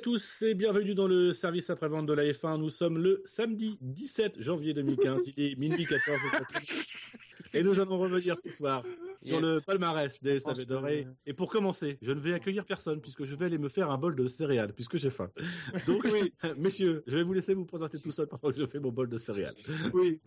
tous et bienvenue dans le service après-vente de la F1. Nous sommes le samedi 17 janvier 2015. Il est minuit 14 et nous allons revenir ce soir sur le palmarès des SAV dorés. Et pour commencer, je ne vais accueillir personne puisque je vais aller me faire un bol de céréales puisque j'ai faim. Donc oui, messieurs, je vais vous laisser vous présenter tout seul pendant que je fais mon bol de céréales. Oui.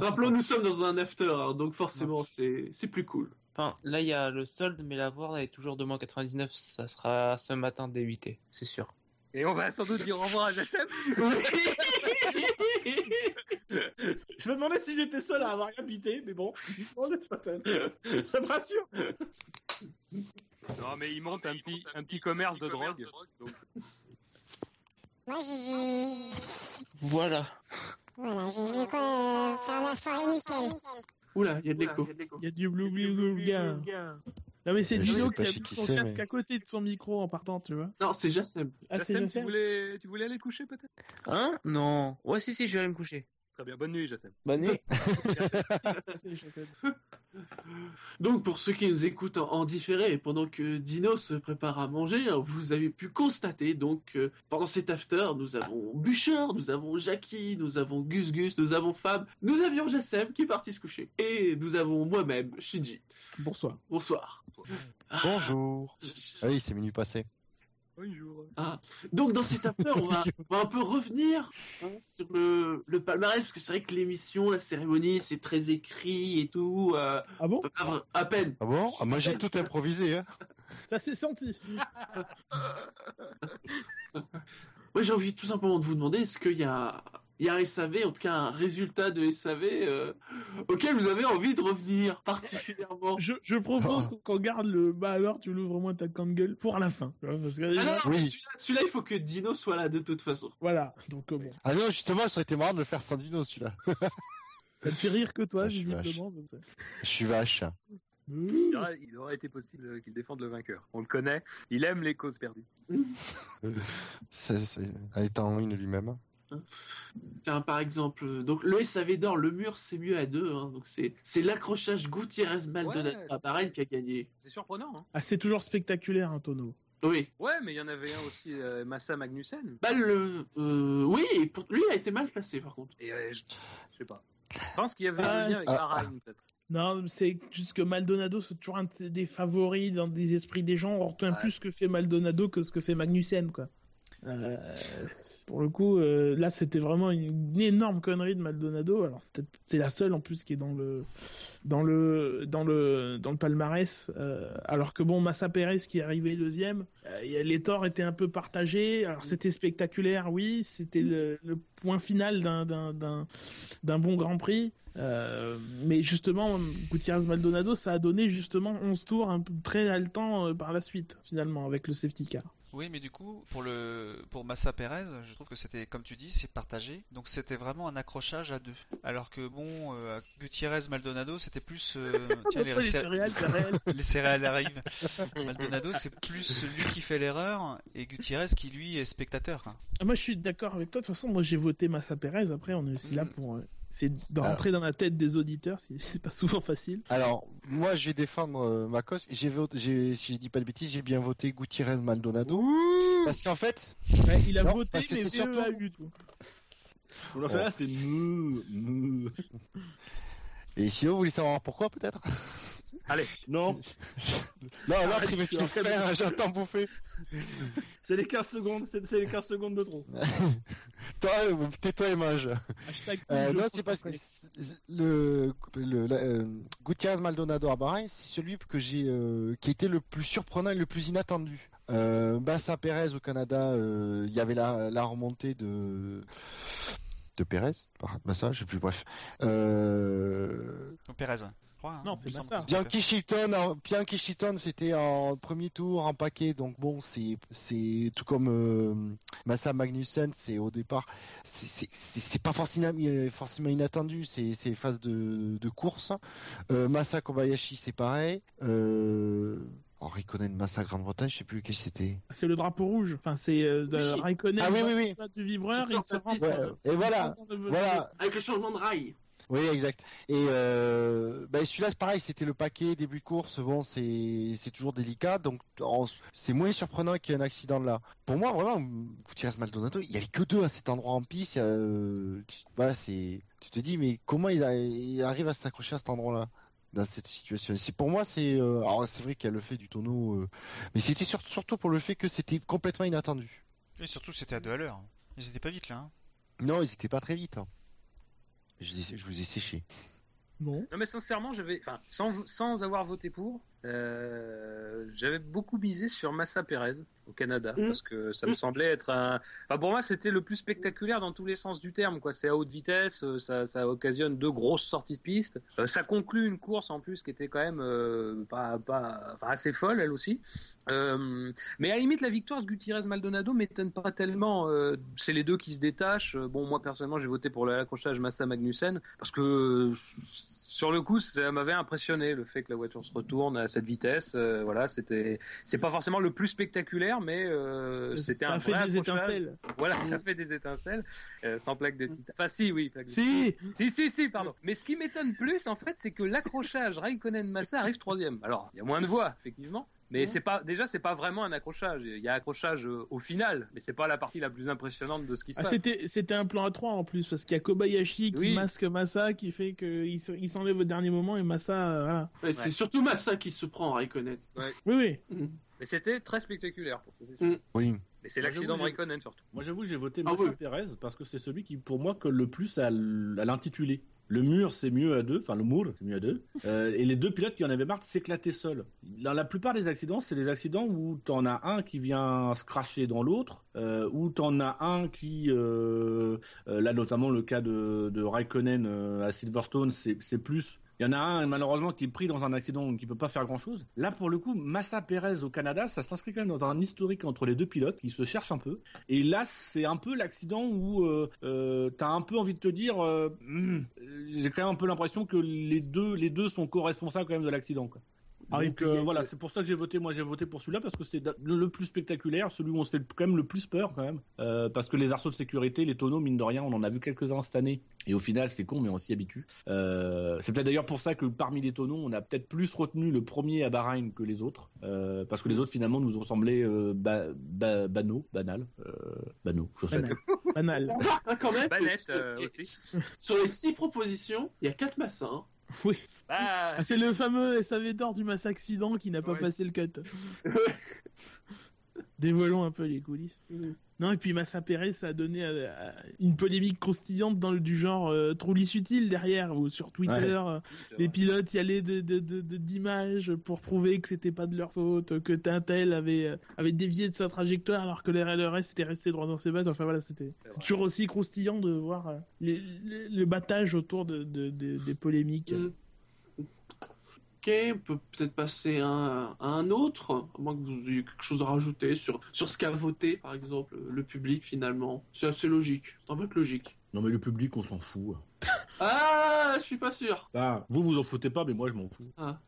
Rappelons, nous sommes dans un after, hein, donc forcément c'est c'est plus cool. Enfin, là, il y a le solde, mais la voir est toujours de moins 99. Ça sera ce matin dès 8 c'est sûr. Et on va sans doute dire au revoir à JSM. Je me demandais si j'étais seul à avoir habité, mais bon, ça me rassure. Non, mais il monte un petit, un petit commerce de drogue. Moi, j'ai... Voilà. Voilà, j'ai vu quoi faire la soirée nickel. Oula, il y a de l'écho. Il y a du blou blou blou Non mais c'est Dino qui a mis son casque à côté de son micro en partant, tu vois. Non, c'est Jassem. Ah, c'est Jassem. Tu voulais, tu voulais aller coucher peut-être? Hein? Non. Ouais, si, si, je vais aller me coucher. Très bien, bonne nuit, Jassem. Bonne nuit. Donc, pour ceux qui nous écoutent en, différé, pendant que Dino se prépare à manger, hein, vous avez pu constater, donc, euh, pendant cet after, nous avons Bûcher, nous avons Jackie, nous avons Gus Gus, nous avons Fab, nous avions Jassem qui est parti se coucher. Et nous avons moi-même, Shinji. Bonsoir. Bonsoir. Bonjour. Ah oui, c'est minuit passé. Bonjour. Ah. Donc dans cette after, on va, on va un peu revenir hein, sur le, le palmarès, parce que c'est vrai que l'émission, la cérémonie, c'est très écrit et tout. Euh, ah bon? À peine. Ah bon? Ah, Moi j'ai tout improvisé. Hein. Ça s'est senti. Moi j'ai envie tout simplement de vous demander, est-ce qu'il y a, il y a un SAV, en tout cas un résultat de SAV euh, auquel vous avez envie de revenir particulièrement? Je, je propose qu'on garde le... Bah alors tu l'ouvres moins ta gueule pour la fin. Parce que ah non, oui. celui-là, il faut que Dino soit là de toute façon. Voilà, donc euh, bon. Ah non, justement, ça aurait été marrant de le faire sans Dino celui-là. ça te fait rire que toi, ah, visiblement. Je suis vache. Il aurait été possible qu'il défende le vainqueur. On le connaît, il aime les causes perdues. c'est, étant une lui-même. Tiens, par exemple, donc le SAV d'or, le mur c'est mieux à deux, hein. donc c'est c'est l'accrochage Gutiérrez Maldonado ouais, à qui a gagné. C'est surprenant. Hein. Ah, c'est toujours spectaculaire, un hein, tonneau. Oui. Ouais, mais il y en avait un aussi, euh, Massa Magnussen. Bah le, euh, oui, pour... lui il a été mal placé par contre. Et euh, je... sais pas. Je pense qu'il y avait un lien avec Bahreïn peut-être. Non, c'est juste que Maldonado, c'est toujours un des favoris dans des esprits des gens. On retient plus ce que fait Maldonado que ce que fait Magnussen, quoi. Euh, pour le coup, euh, là, c'était vraiment une, énorme connerie de Maldonado. Alors, c'est la seule en plus qui est dans le dans le dans le dans le palmarès. Euh, alors que bon, Massa Perez qui est arrivé deuxième, les torts étaient un peu partagés. Alors, c'était spectaculaire, oui. C'était le, point final d'un d'un bon Grand Prix. mais justement, Gutiérrez Maldonado, ça a donné justement 11 tours très haletant par la suite, finalement, avec le safety car. Oui, mais du coup, pour le pour Massa Perez, je trouve que c'était, comme tu dis, c'est partagé. Donc c'était vraiment un accrochage à deux. Alors que bon, euh, Gutiérrez Maldonado, c'était plus euh, tiens les, céréales, les céréales arrivent. Maldonado, c'est plus lui qui fait l'erreur et Gutiérrez qui lui est spectateur. Ah, moi, je suis d'accord avec toi. De toute façon, moi, j'ai voté Massa Perez. Après, on est aussi là mm. pour euh, c'est de rentrer dans la tête des auditeurs, c'est pas souvent facile. Alors, moi, je vais défendre euh, ma cause. J'ai voté, si je dis pas de bêtises, j'ai bien voté Gutiérrez Maldonado. parce qu'en fait. il a voté, parce que c'est surtout. tout. Alors, ça, c'est Et sinon, vous voulez savoir pourquoi, peut-être? Allez, non. non, là, tu me faire, j'entends bouffer. C'est les 15 secondes, c'est les 15 secondes de trop. toi, tais-toi et mange. Euh, non, c'est parce que le, le, euh, Gutiérrez Maldonado à Bahreïn, c'est celui que j'ai, euh, qui a été le plus surprenant et le plus inattendu. Euh, Bassa Perez au Canada, il y avait la, la remontée de de Perez, Massa, je sais plus, bref. Euh... Perez, ouais. Hein. non, c'est ça. Bianchi Chilton, Bianchi Chilton, c'était en premier tour en paquet, donc bon, c'est c'est tout comme euh, Massa Magnussen, c'est au départ, c'est c'est pas forcément forcément inattendu, c'est c'est phase de de course. Euh, Massa Kobayashi, c'est pareil. Euh, Oh, Raikkonen Massa Grande-Bretagne, je sais plus qui c'était. C'est le drapeau rouge. Enfin, c'est euh, Raikkonen. Ah oui, oui, oui. Du vibreur, et, et voilà, voilà. Avec le changement de rail. Oui, exact. Et euh, bah, celui-là, pareil, c'était le paquet début de course. Bon, c'est c'est toujours délicat, donc c'est moins surprenant qu'il y ait un accident là. Pour moi, vraiment, Gutiérrez Maldonado, il y avait que deux à cet endroit en piste. Euh, voilà, c'est. Tu te dis, mais comment ils, arrivent à s'accrocher à cet endroit-là dans cette situation? C'est pour moi, c'est euh, alors c'est vrai qu'il y a le fait du tonneau, euh, mais c'était surtout pour le fait que c'était complètement inattendu. Et surtout, c'était à deux à l'heure. Ils étaient pas vite là. Hein. Non, ils étaient pas très vite. Hein. Je, je, vous ai séché. Non. Non, mais sincèrement, j'avais, enfin, sans, sans avoir voté pour, euh, j'avais beaucoup misé sur Massa Perez au Canada mmh. parce que ça me mmh. semblait être un. Enfin, pour moi, c'était le plus spectaculaire dans tous les sens du terme. Quoi, c'est à haute vitesse, euh, ça, ça occasionne deux grosses sorties de piste. Euh, ça conclut une course en plus qui était quand même pas, pas, enfin, assez folle elle aussi. mais à la limite, la victoire de Gutiérrez Maldonado m'étonne pas tellement. c'est les deux qui se détachent. Bon, moi personnellement, j'ai voté pour l'accrochage Massa Magnussen parce que sur le coup, ça m'avait impressionné le fait que la voiture se retourne à cette vitesse. Euh, voilà, c'était, c'est pas forcément le plus spectaculaire, mais euh, c'était un fait des étincelles. Voilà, ça fait des étincelles, euh, sans plaque de titane. Enfin, si, oui. Plaque si. si, si, si, pardon. Mais ce qui m'étonne plus, en fait, c'est que l'accrochage Raikkonen-Massa arrive troisième. Alors, il y a moins de voix, effectivement, mais c'est pas déjà c'est pas vraiment un accrochage. Il y a accrochage euh, au final, mais c'est pas la partie la plus impressionnante de ce qui se ah, passe. C'était c'était un plan à trois en plus parce qu'il y a Kobayashi qui masque Massa qui fait qu'il il s'enlève au dernier moment et Massa euh, voilà. C'est surtout Massa qui se prend à Raikkonen. Oui oui. Mm. Mais c'était très spectaculaire pour ça. Mm. Oui. Mais c'est l'accident de Raikkonen surtout. Moi j'avoue j'ai voté ah Massa Perez parce que c'est celui qui pour moi colle le plus à l'intitulé. Le mur, c'est mieux à deux. Enfin, le mur, c'est mieux à deux. Euh, et les deux pilotes qui en avaient marre de s'éclater seuls. Dans la plupart des accidents, c'est des accidents où t'en as un qui vient se cracher dans l'autre, euh, où t'en as un qui, euh, euh là notamment le cas de, de Raikkonen à Silverstone, c'est plus il y en a un, malheureusement, qui est pris dans un accident qui peut pas faire grand chose. Là, pour le coup, Massa Perez au Canada, ça s'inscrit quand même dans un historique entre les deux pilotes qui se cherchent un peu. Et là, c'est un peu l'accident où euh, euh, t'as un peu envie de te dire, euh, hmm, j'ai quand même un peu l'impression que les deux, les deux sont co-responsables quand même de l'accident. Ah Donc euh, voilà, c'est pour ça que j'ai voté. Moi, j'ai voté pour celui-là parce que c'était le, plus spectaculaire, celui où on se fait quand même le plus peur quand même, euh, parce que les arceaux de sécurité, les tonneaux, mine de rien, on en a vu quelques-uns cette année. Et au final, c'était con, mais on s'y habitue. Euh, c'est peut-être d'ailleurs pour ça que parmi les tonneaux, on a peut-être plus retenu le premier à Bahreïn que les autres, parce que les autres finalement nous ont semblé ba banaux, banal, banaux, banal. banal. quand même. Sur les six propositions, il y a quatre massins. Oui. Bah. Ah, c'est le fameux SAV d'or du masse accident qui n'a pas passé le cut. Dévoilons un peu les coulisses. Non, et puis Massa Perez, ça a donné euh, une polémique croustillante dans le, du genre euh, utile derrière, ou sur Twitter, euh, les pilotes y allaient d'images de, de, pour prouver que c'était pas de leur faute, que Tintel avait, euh, avait dévié de sa trajectoire alors que le reste était resté droit dans ses battes. Enfin voilà, c'était toujours aussi croustillant de voir le battage autour de, des polémiques. Mm on peut peut-être passer à, un autre, à moins que vous ayez quelque chose à rajouter sur, sur ce qu'a voté, par exemple, le public finalement. C'est assez logique, c'est un peu logique. Non mais le public, on s'en fout. ah, je suis pas sûr. Ah, vous vous en foutez pas, mais moi je m'en fous. Ah.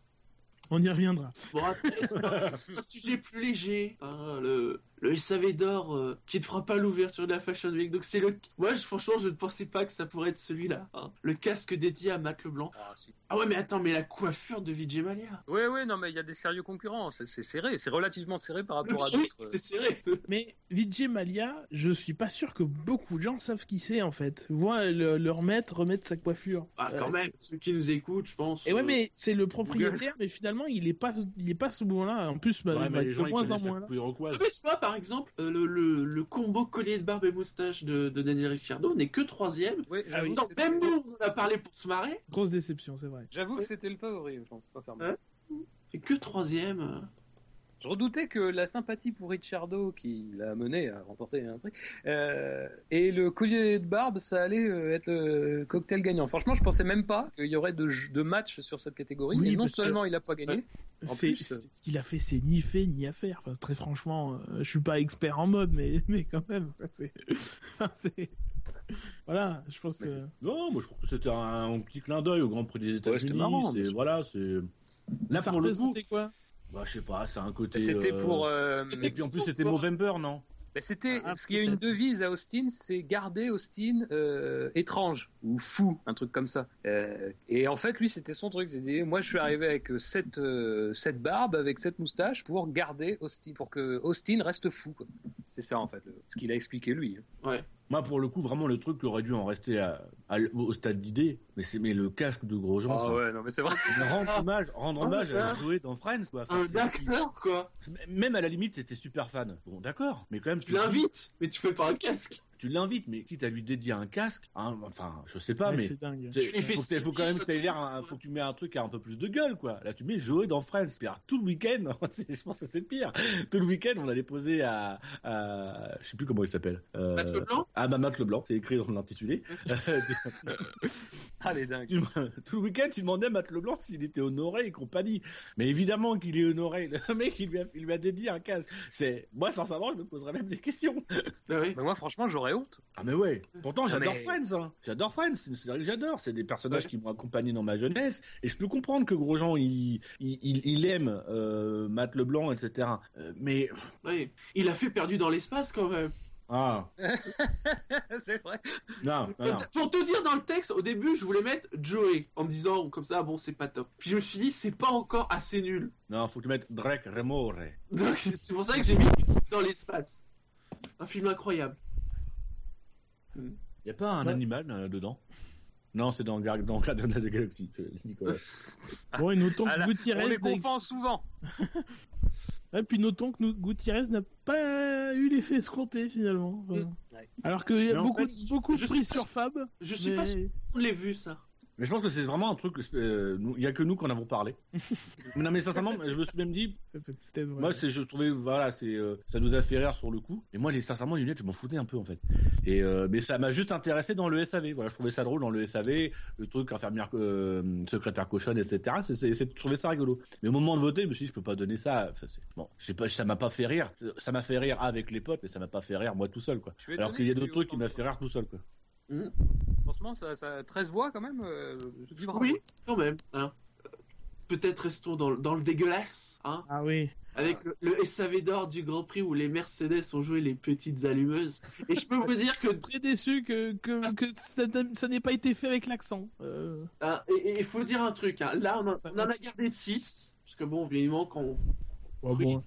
On y reviendra. Bon, un sujet plus léger. Hein, le, le SAV d'or euh, qui ne fera pas l'ouverture de la Fashion Week. Donc c'est le. Moi, franchement, je ne pensais pas que ça pourrait être celui-là. Hein. Le casque dédié à Matt Leblanc. Ah, ah, ouais, mais attends, mais la coiffure de Vijay Malia. Oui, oui, non, mais il y a des sérieux concurrents. C'est serré, c'est relativement serré par rapport à d'autres. c'est serré. mais Vijay Malia, je suis pas sûr que beaucoup de gens savent qui c'est en fait. Voient le, remettre, remettre sa coiffure. Ah, quand euh, même, ceux qui nous écoutent, je pense. Et ouais, euh, mais c'est le propriétaire, mais finalement, il est pas, il est pas ce moment-là. En plus, bah, il va être de moins en moins là. Par exemple, le le, le, combo collier de barbe et moustache de, de Daniel Ricciardo n'est que troisième. Oui, ah même nous, on a parlé pour se marrer. Grosse déception, c'est vrai. J'avoue que c'était le favori, je pense, sincèrement. Hein et que troisième. Je redoutais que la sympathie pour Ricciardo, qui l'a mené à remporter un truc, euh, et le collier de barbe, ça allait euh, être le cocktail gagnant. Franchement, je pensais même pas qu'il y aurait de, de match sur cette catégorie. et non seulement il n'a pas gagné, en plus, ce qu'il a fait, c'est ni fait ni à faire. Enfin, très franchement, euh, je suis pas expert en mode, mais mais quand même, c'est voilà, je pense que. Non, moi je trouve que c'était un, petit clin d'œil au Grand Prix des États-Unis. c'est voilà, c'est. Là, ça pour quoi? Bah, je sais pas, c'est un côté. C'était pour. Euh, et puis en plus, c'était Movember, non? Bah, c'était Ah, parce qu'il y a une devise à Austin, c'est garder Austin euh, étrange ou fou, un truc comme ça. Euh, et en fait, lui, c'était son truc. C'était moi, je suis arrivé avec euh, cette euh, cette barbe, avec cette moustache, pour garder Austin, pour que Austin reste fou. quoi. C'est ça en fait, le- ce qu'il a expliqué lui. hein. Ouais. Moi, pour le coup, vraiment, le truc qui aurait dû en rester à, à- au stade d'idée, mais c'est mais le casque de Grosjean. Ah ouais, non mais c'est vrai. Rendre hommage, rendre Ah, hommage à jouer dans Friends, quoi. Enfin, Un acteur, quoi. Même à la limite, c'était super fan. Bon, d'accord, mais quand même, Tu l'invites, mais tu fais pas un casque. Tu l'invites, mais quitte à lui dédier un casque, hein, enfin, je sais pas, Ouais, mais c'est dingue. Tu faut, faut quand même que t'aies l'air, un- faut que tu mets un truc a un peu plus de gueule, quoi. Là, tu mets jouer dans Friends, puis alors, tout le week-end, je pense que c'est le pire. Tout le week-end, on allait poser à, à, je sais plus comment il s'appelle. Euh, Matt Leblanc à Mamat Leblanc, c'est écrit dans l'intitulé. Ah les dingues. Tu- tout le week-end, tu demandais à Matt Leblanc s'il était honoré et compagnie. Mais évidemment qu'il est honoré. Le mec, il lui a, il lui a dédié un casque. C'est, moi, sincèrement, je me poserais même des questions. Ah oui. Moi, franchement, j'aurais honte. Ah mais ouais. Pourtant, Ah, j'adore mais- Friends. Hein. J'adore Friends. C'est une série que j'adore. C'est des personnages Ouais. qui m'ont accompagné dans ma jeunesse. Et je peux comprendre que Grosjean, il, il, il, il aime euh, Matt Leblanc, etc. Euh, mais Oui. Il a fait perdu dans l'espace quand même. ah c'est vrai. non, non, non. Pour te dire dans le texte, au début, je voulais mettre Joey en me disant comme ça, bon, c'est pas top. Puis je me suis dit, c'est pas encore assez nul. non, faut que tu mettes Drake Remore. Donc c'est pour ça que j'ai mis dans l'espace. Un film incroyable. Y a pas un Ouais. animal euh, dedans? Non, c'est dans, dans the Galaxy. je- Nicolas. Bon, et notons Ah, que Gutiérrez on les confond souvent. Ouais, puis notons que nous- Gutiérrez n'a pas eu l'effet escompté finalement. Enfin, Mm. Ouais. Alors qu'il y a en beaucoup, fait, beaucoup je pris sais sur Fab. Je suis mais- pas sûr qu'on l'ait vu ça. Mais je pense que c'est vraiment un truc. euh, Il y a que nous qu'on avons parlé. Non, mais sincèrement, je me suis même dit. C'était vrai. Moi, c'est, je trouvais, voilà, c'est, euh, ça nous a fait rire sur le coup. Et moi, les, sincèrement, les lunettes, je m'en foutais un peu en fait. Et euh, mais ça m'a juste intéressé dans le SAV. Voilà, je trouvais ça drôle dans le SAV, le truc infirmière, euh, secrétaire cochonne, etc. C'est, c'est, je trouvais ça rigolo. Mais au moment de voter, je me suis dit, je peux pas donner ça. bon, je sais pas, ça m'a pas fait rire. Ça m'a fait rire avec les potes, mais ça m'a pas fait rire moi tout seul, quoi. Alors qu'il y a d'autres trucs qui m'a fait rire tout seul, quoi. Franchement, ça, ça 13 voix quand même. euh, je dis bravo. Oui, quand même. hein. Euh, Peut-être restons dans, le- dans le dégueulasse, hein, Ah oui. avec le, le SAV d'or du Grand Prix où les Mercedes ont joué les petites allumeuses. Et je peux vous dire que Très déçu que, que, que ça, ça n'ait pas été fait avec l'accent. Euh, hein, et il faut dire un truc. hein, là, on, on en a gardé 6 parce que bon, évidemment, quand on ouais, bon.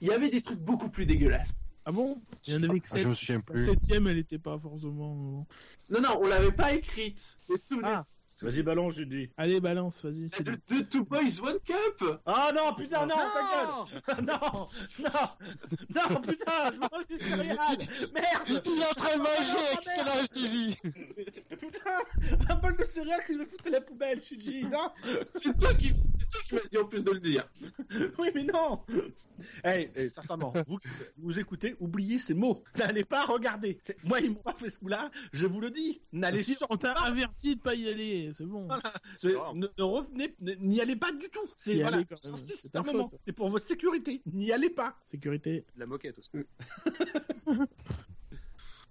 il y avait des trucs beaucoup plus dégueulasses. Ah bon? Il y en avait que Ah, je me souviens La plus. septième, elle était pas forcément. euh, Non, non, on l'avait pas écrite. Mais souvenez? Ah, Vas-y, balance, je dis. allez, balance, vas-y. c'est de, bon. de Two Boys One Cup Ah non, putain, non, ta gueule Non non, non, non, putain, je mange des céréales Merde Il est en train de manger, Ah, excellent, je te dis. Putain Un bol de céréales que je vais foutre à la poubelle, Shuji, non? C'est toi qui, c'est toi qui m'as dit en plus de le dire. Oui, mais non Eh, hey, sincèrement, vous, vous écoutez, oubliez ces mots. N'allez pas regarder. Moi, ils m'ont pas fait ce coup-là, je vous le dis. N'allez Si, sur... on t'a averti de pas y aller, c'est bon. c'est- Ne, ne revenez, ne- n'y allez pas du tout. C'est voilà, c'est pour votre sécurité. N'y allez pas. Sécurité. La moquette aussi.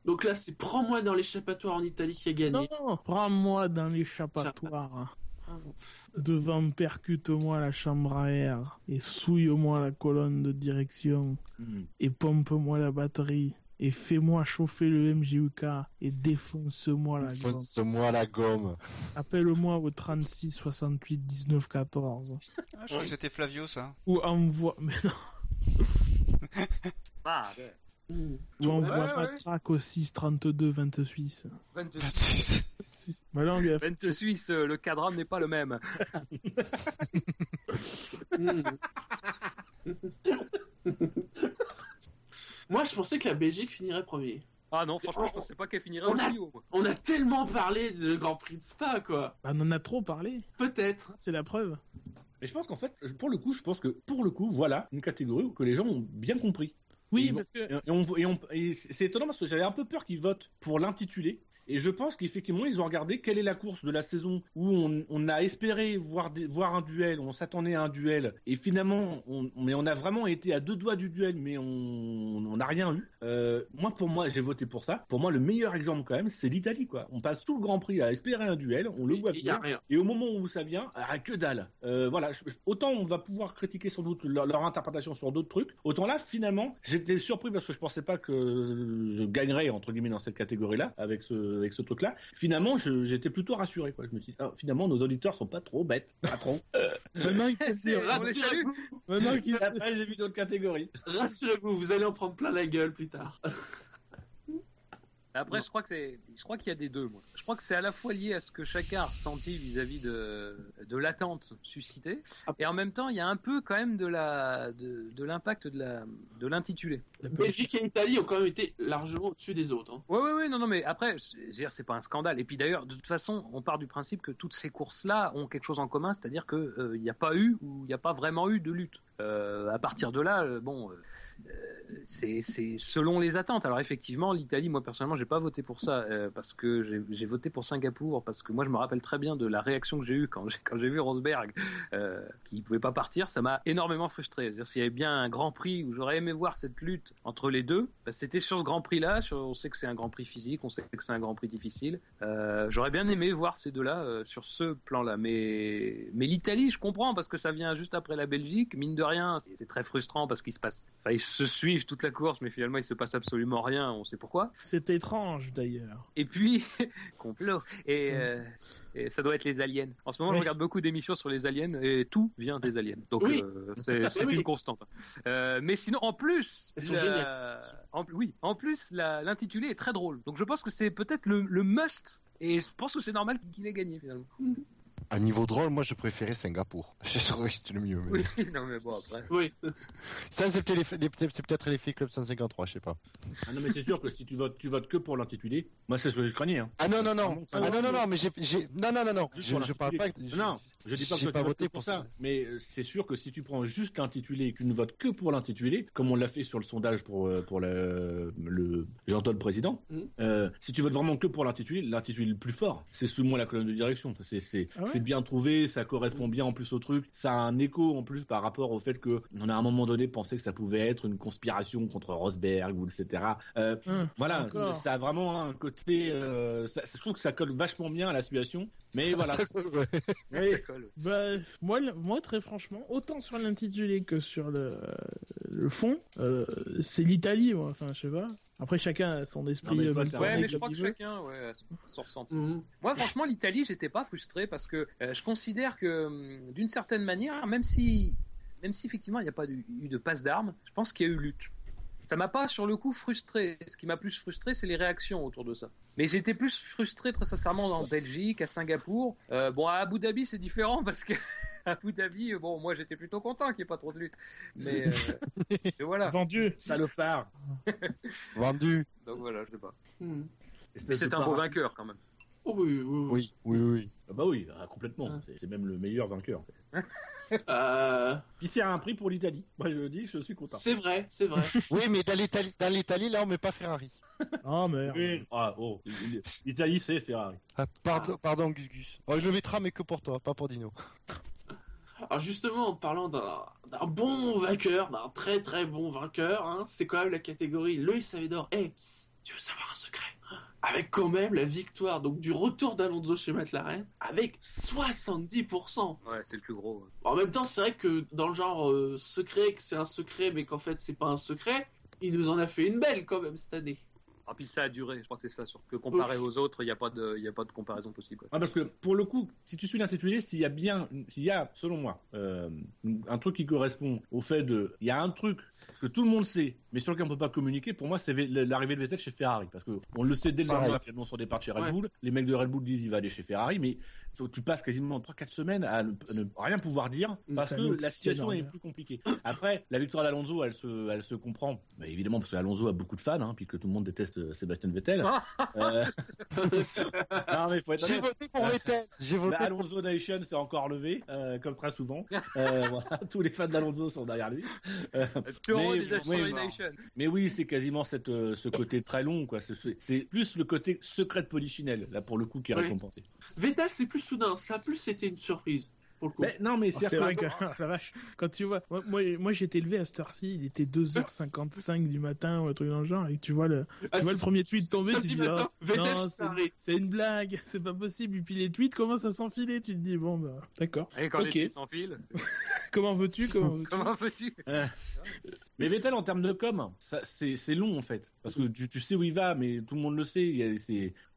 Donc là, c'est Prends-moi dans l'échappatoire en Italie qui a gagné. Non, prends-moi dans l'échappatoire. Devant, percute-moi la chambre à air et souille-moi la colonne de direction et pompe-moi la batterie et fais-moi chauffer le MJUK et défonce-moi la gomme. Fonce-moi la gomme. Appelle-moi au 36 68 19 14 Ah, je crois que c'était Flavio, ça. ou envoie mais non, Ah, ouais. Ou envoie Ouais, ouais. Matraque au 6 32 26. 26. Bah là, on lui a fait 20 Suisse, le cadran n'est pas le même. Mm. Moi, je pensais que la Belgique finirait premier. Ah non, franchement, je pensais pas qu'elle finirait On a- aussi haut. On a tellement parlé du Grand Prix de Spa, quoi. Bah, on en a trop parlé, Peut-être. c'est la preuve. Mais je pense qu'en fait, pour le coup, je pense que pour le coup, voilà une catégorie que les gens ont bien compris. Oui, Et parce que Et, on- et on- et c'est étonnant parce que j'avais un peu peur qu'ils votent pour l'intitulé Et je pense qu'effectivement, ils ont regardé quelle est la course de la saison où on, a espéré voir, voir un duel, on s'attendait à un duel, et finalement, on, mais on a vraiment été à deux doigts du duel, mais on n'a rien eu. Euh, moi, pour moi, j'ai voté pour ça. Pour moi, le meilleur exemple quand même, c'est l'Italie, quoi. On passe tout le Grand Prix à espérer un duel, on le voit bien, et au moment où ça vient, ah, que dalle. Euh, voilà, autant on va pouvoir critiquer sans doute leur, interprétation sur d'autres trucs, autant là, finalement, j'étais surpris parce que je pensais pas que je gagnerais entre guillemets dans cette catégorie-là avec ce avec ce truc-là. Finalement, j'étais plutôt rassuré, quoi. Je me suis dit, ah, finalement, nos auditeurs sont pas trop bêtes, pas trop. Maintenant, rassurez-vous. Maintenant Après, j'ai vu d'autres catégories. Rassurez-vous, vous allez en prendre plein la gueule plus tard. Après, je crois que c'est, je crois qu'il y a des deux. Moi. Je crois que c'est à la fois lié à ce que chacun a ressenti vis-à-vis de de l'attente suscitée, et en même temps, il y a un peu quand même de la de, de l'impact de la de l'intitulé. Belgique et Italie ont quand même été largement au-dessus des autres. Hein. Oui, oui, oui, non, non, mais après, c'est pas un scandale. Et puis d'ailleurs, de toute façon, on part du principe que toutes ces courses-là ont quelque chose en commun, c'est-à-dire que euh, il n'y a pas eu ou il n'y a pas vraiment eu de lutte. Euh, à partir de là, euh, bon. Euh, c'est selon les attentes. Alors effectivement, l'Italie, moi personnellement, j'ai pas voté pour ça parce que j'ai voté pour Singapour parce que moi je me rappelle très bien de la réaction que j'ai eue quand j'ai vu Rosberg qui pouvait pas partir. Ça m'a énormément frustré. S'il y avait bien un Grand Prix où j'aurais aimé voir cette lutte entre les deux, bah, c'était sur ce Grand Prix-là. On sait que c'est un Grand Prix physique, on sait que c'est un Grand Prix difficile. J'aurais bien aimé voir ces deux-là sur ce plan-là. Mais mais l'Italie, je comprends parce que ça vient juste après la Belgique. Mine de rien, c'est très frustrant parce qu'il se passe, enfin, ils se suivent toute la course, mais finalement il se passe absolument rien, on sait pourquoi. C'est étrange d'ailleurs. Et puis, complot. Et, euh, et, ça doit être les aliens. En ce moment, je regarde beaucoup d'émissions sur les aliens et tout vient des aliens. Donc euh, c'est une constante. Euh, mais sinon, en plus, en, oui, en plus, l'intitulé est très drôle. Donc je pense que c'est peut-être le, le must. Et je pense que c'est normal qu'il ait gagné finalement. À niveau drôle, moi je préférais Singapour. Je trouvais que c'était le mieux. Oui, non mais bon après. Oui. Ça c'est peut-être l'effet Club 153, je sais pas. Ah non mais c'est sûr que si tu votes, tu votes que pour l'intitulé. Moi c'est ce que je craignais. Hein. Ah non non non. Ah non non non, mais j'ai, non non non non. Je, je parle pas. Non, je dis pas que pas voté pour ça. Mais euh, c'est sûr que si tu prends juste l'intitulé et que tu ne votes que pour l'intitulé, comme on l'a fait sur le sondage pour euh, pour le, le Jean-Claude président, mm. euh, si tu votes vraiment que pour l'intitulé, l'intitulé le plus fort, c'est sous moi la colonne de direction. C'est c'est ah bien trouvé, ça correspond bien en plus au truc. Ça a un écho en plus par rapport au fait que on a à un moment donné pensé que ça pouvait être une conspiration contre Rosberg ou etc. Euh, hum, voilà, ça a vraiment un côté. Euh, je trouve que ça colle vachement bien à la situation. Mais voilà. Bah, moi, moi, très franchement, autant sur l'intitulé que sur le, le fond, euh, c'est l'Italie. Enfin, je sais pas. Après, chacun a son esprit. mais ouais, mais je crois que chacun, ouais, son ressenti. Mhm. Moi, franchement, l'Italie, j'étais pas frustré parce que euh, je considère que, hum, d'une certaine manière, même si, même si effectivement il n'y a pas eu de passe d'armes, je pense qu'il y a eu lutte. Ça m'a pas sur le coup frustré. Ce qui m'a plus frustré, c'est les réactions autour de ça. Mais j'étais plus frustré très sincèrement en Belgique, à Singapour. Euh, bon, à Abu Dhabi, c'est différent parce que Abu Dhabi, bon, moi j'étais plutôt content qu'il n'y ait pas trop de lutte. Mais, euh, voilà. Vendu, salopard. Vendu. Donc voilà, je sais pas. Hmm. Mais c'est un beau vainqueur quand même. Oh oui, oui, oui, oui, Ah bah oui, ah, complètement. Ah. C'est même le meilleur vainqueur. En fait. Euh... Puis c'est un prix pour l'Italie. Moi je le dis, je suis content. C'est vrai, c'est vrai. oui, mais dans l'Italie, là, on met pas Ferrari. Oh merde. Ah, oh. L'Italie, c'est Ferrari. Ah, pardon, pardon, Gus Gus. Oh, il le mettra, mais que pour toi, pas pour Dino. Alors justement, en parlant d'un bon vainqueur, d'un très très bon vainqueur, hein, c'est quand même la catégorie Loïs Savedor. Eh, tu veux savoir un secret Avec quand même la victoire donc du retour d'Alonso chez McLaren avec 70%. Ouais, c'est le plus gros. En même temps, c'est vrai que dans le genre euh, secret, que c'est un secret, mais qu'en fait c'est pas un secret, il nous en a fait une belle quand même cette année. Ah, puis ça a duré, je crois que c'est ça, sur que comparé aux autres, il n'y a, pas de, a pas de comparaison possible. Ah, parce que pour le coup, si tu suis l'intitulé, s'il y a bien, s'il y a, selon moi, euh, un truc qui correspond au fait de, il y a un truc que tout le monde sait, mais sur lequel on peut pas communiquer, pour moi, c'est l'arrivée de Vettel chez Ferrari. Parce que on le sait dès le début qu'il son départ chez Red Bull. Les mecs de Red Bull disent il va aller chez Ferrari, mais tu passes quasiment 3-4 semaines à ne, rien pouvoir dire parce que la situation est plus compliquée. Après, la victoire d'Alonso, elle se, elle se comprend, bah, évidemment, parce qu'Alonso a beaucoup de fans, hein, puisque tout le monde déteste euh, Sébastien Vettel. euh... non, mais faut être J'ai voté pour Vettel. J'ai voté. Bah, Alonso Nation s'est encore levé, euh, comme très souvent. Euh, voilà, tous les fans d'Alonso sont derrière lui. Euh, mais, Mais oui, c'est quasiment cette, euh, ce côté très long, quoi. C'est plus le côté secret de Polichinelle, là, pour le coup, qui est récompensé. Vettel, c'est plus soudain. Ça a plus été une surprise non, mais c'est vrai que la vache, quand tu vois, moi, moi, j'ai été levé à cette heure-ci, il était 2h55 du matin ou un truc dans le genre, et tu vois le, tu vois le premier tweet tomber, tu te dis, oh, c'est une blague, c'est pas possible. Et puis les tweets commencent à s'enfiler, tu te dis, bon, bah, d'accord. Et quand les tweets s'enfilent Comment veux-tu Comment veux-tu Mais Vettel, en termes de com, c'est long en fait. Parce que tu, tu, sais où il va, mais tout le monde le sait.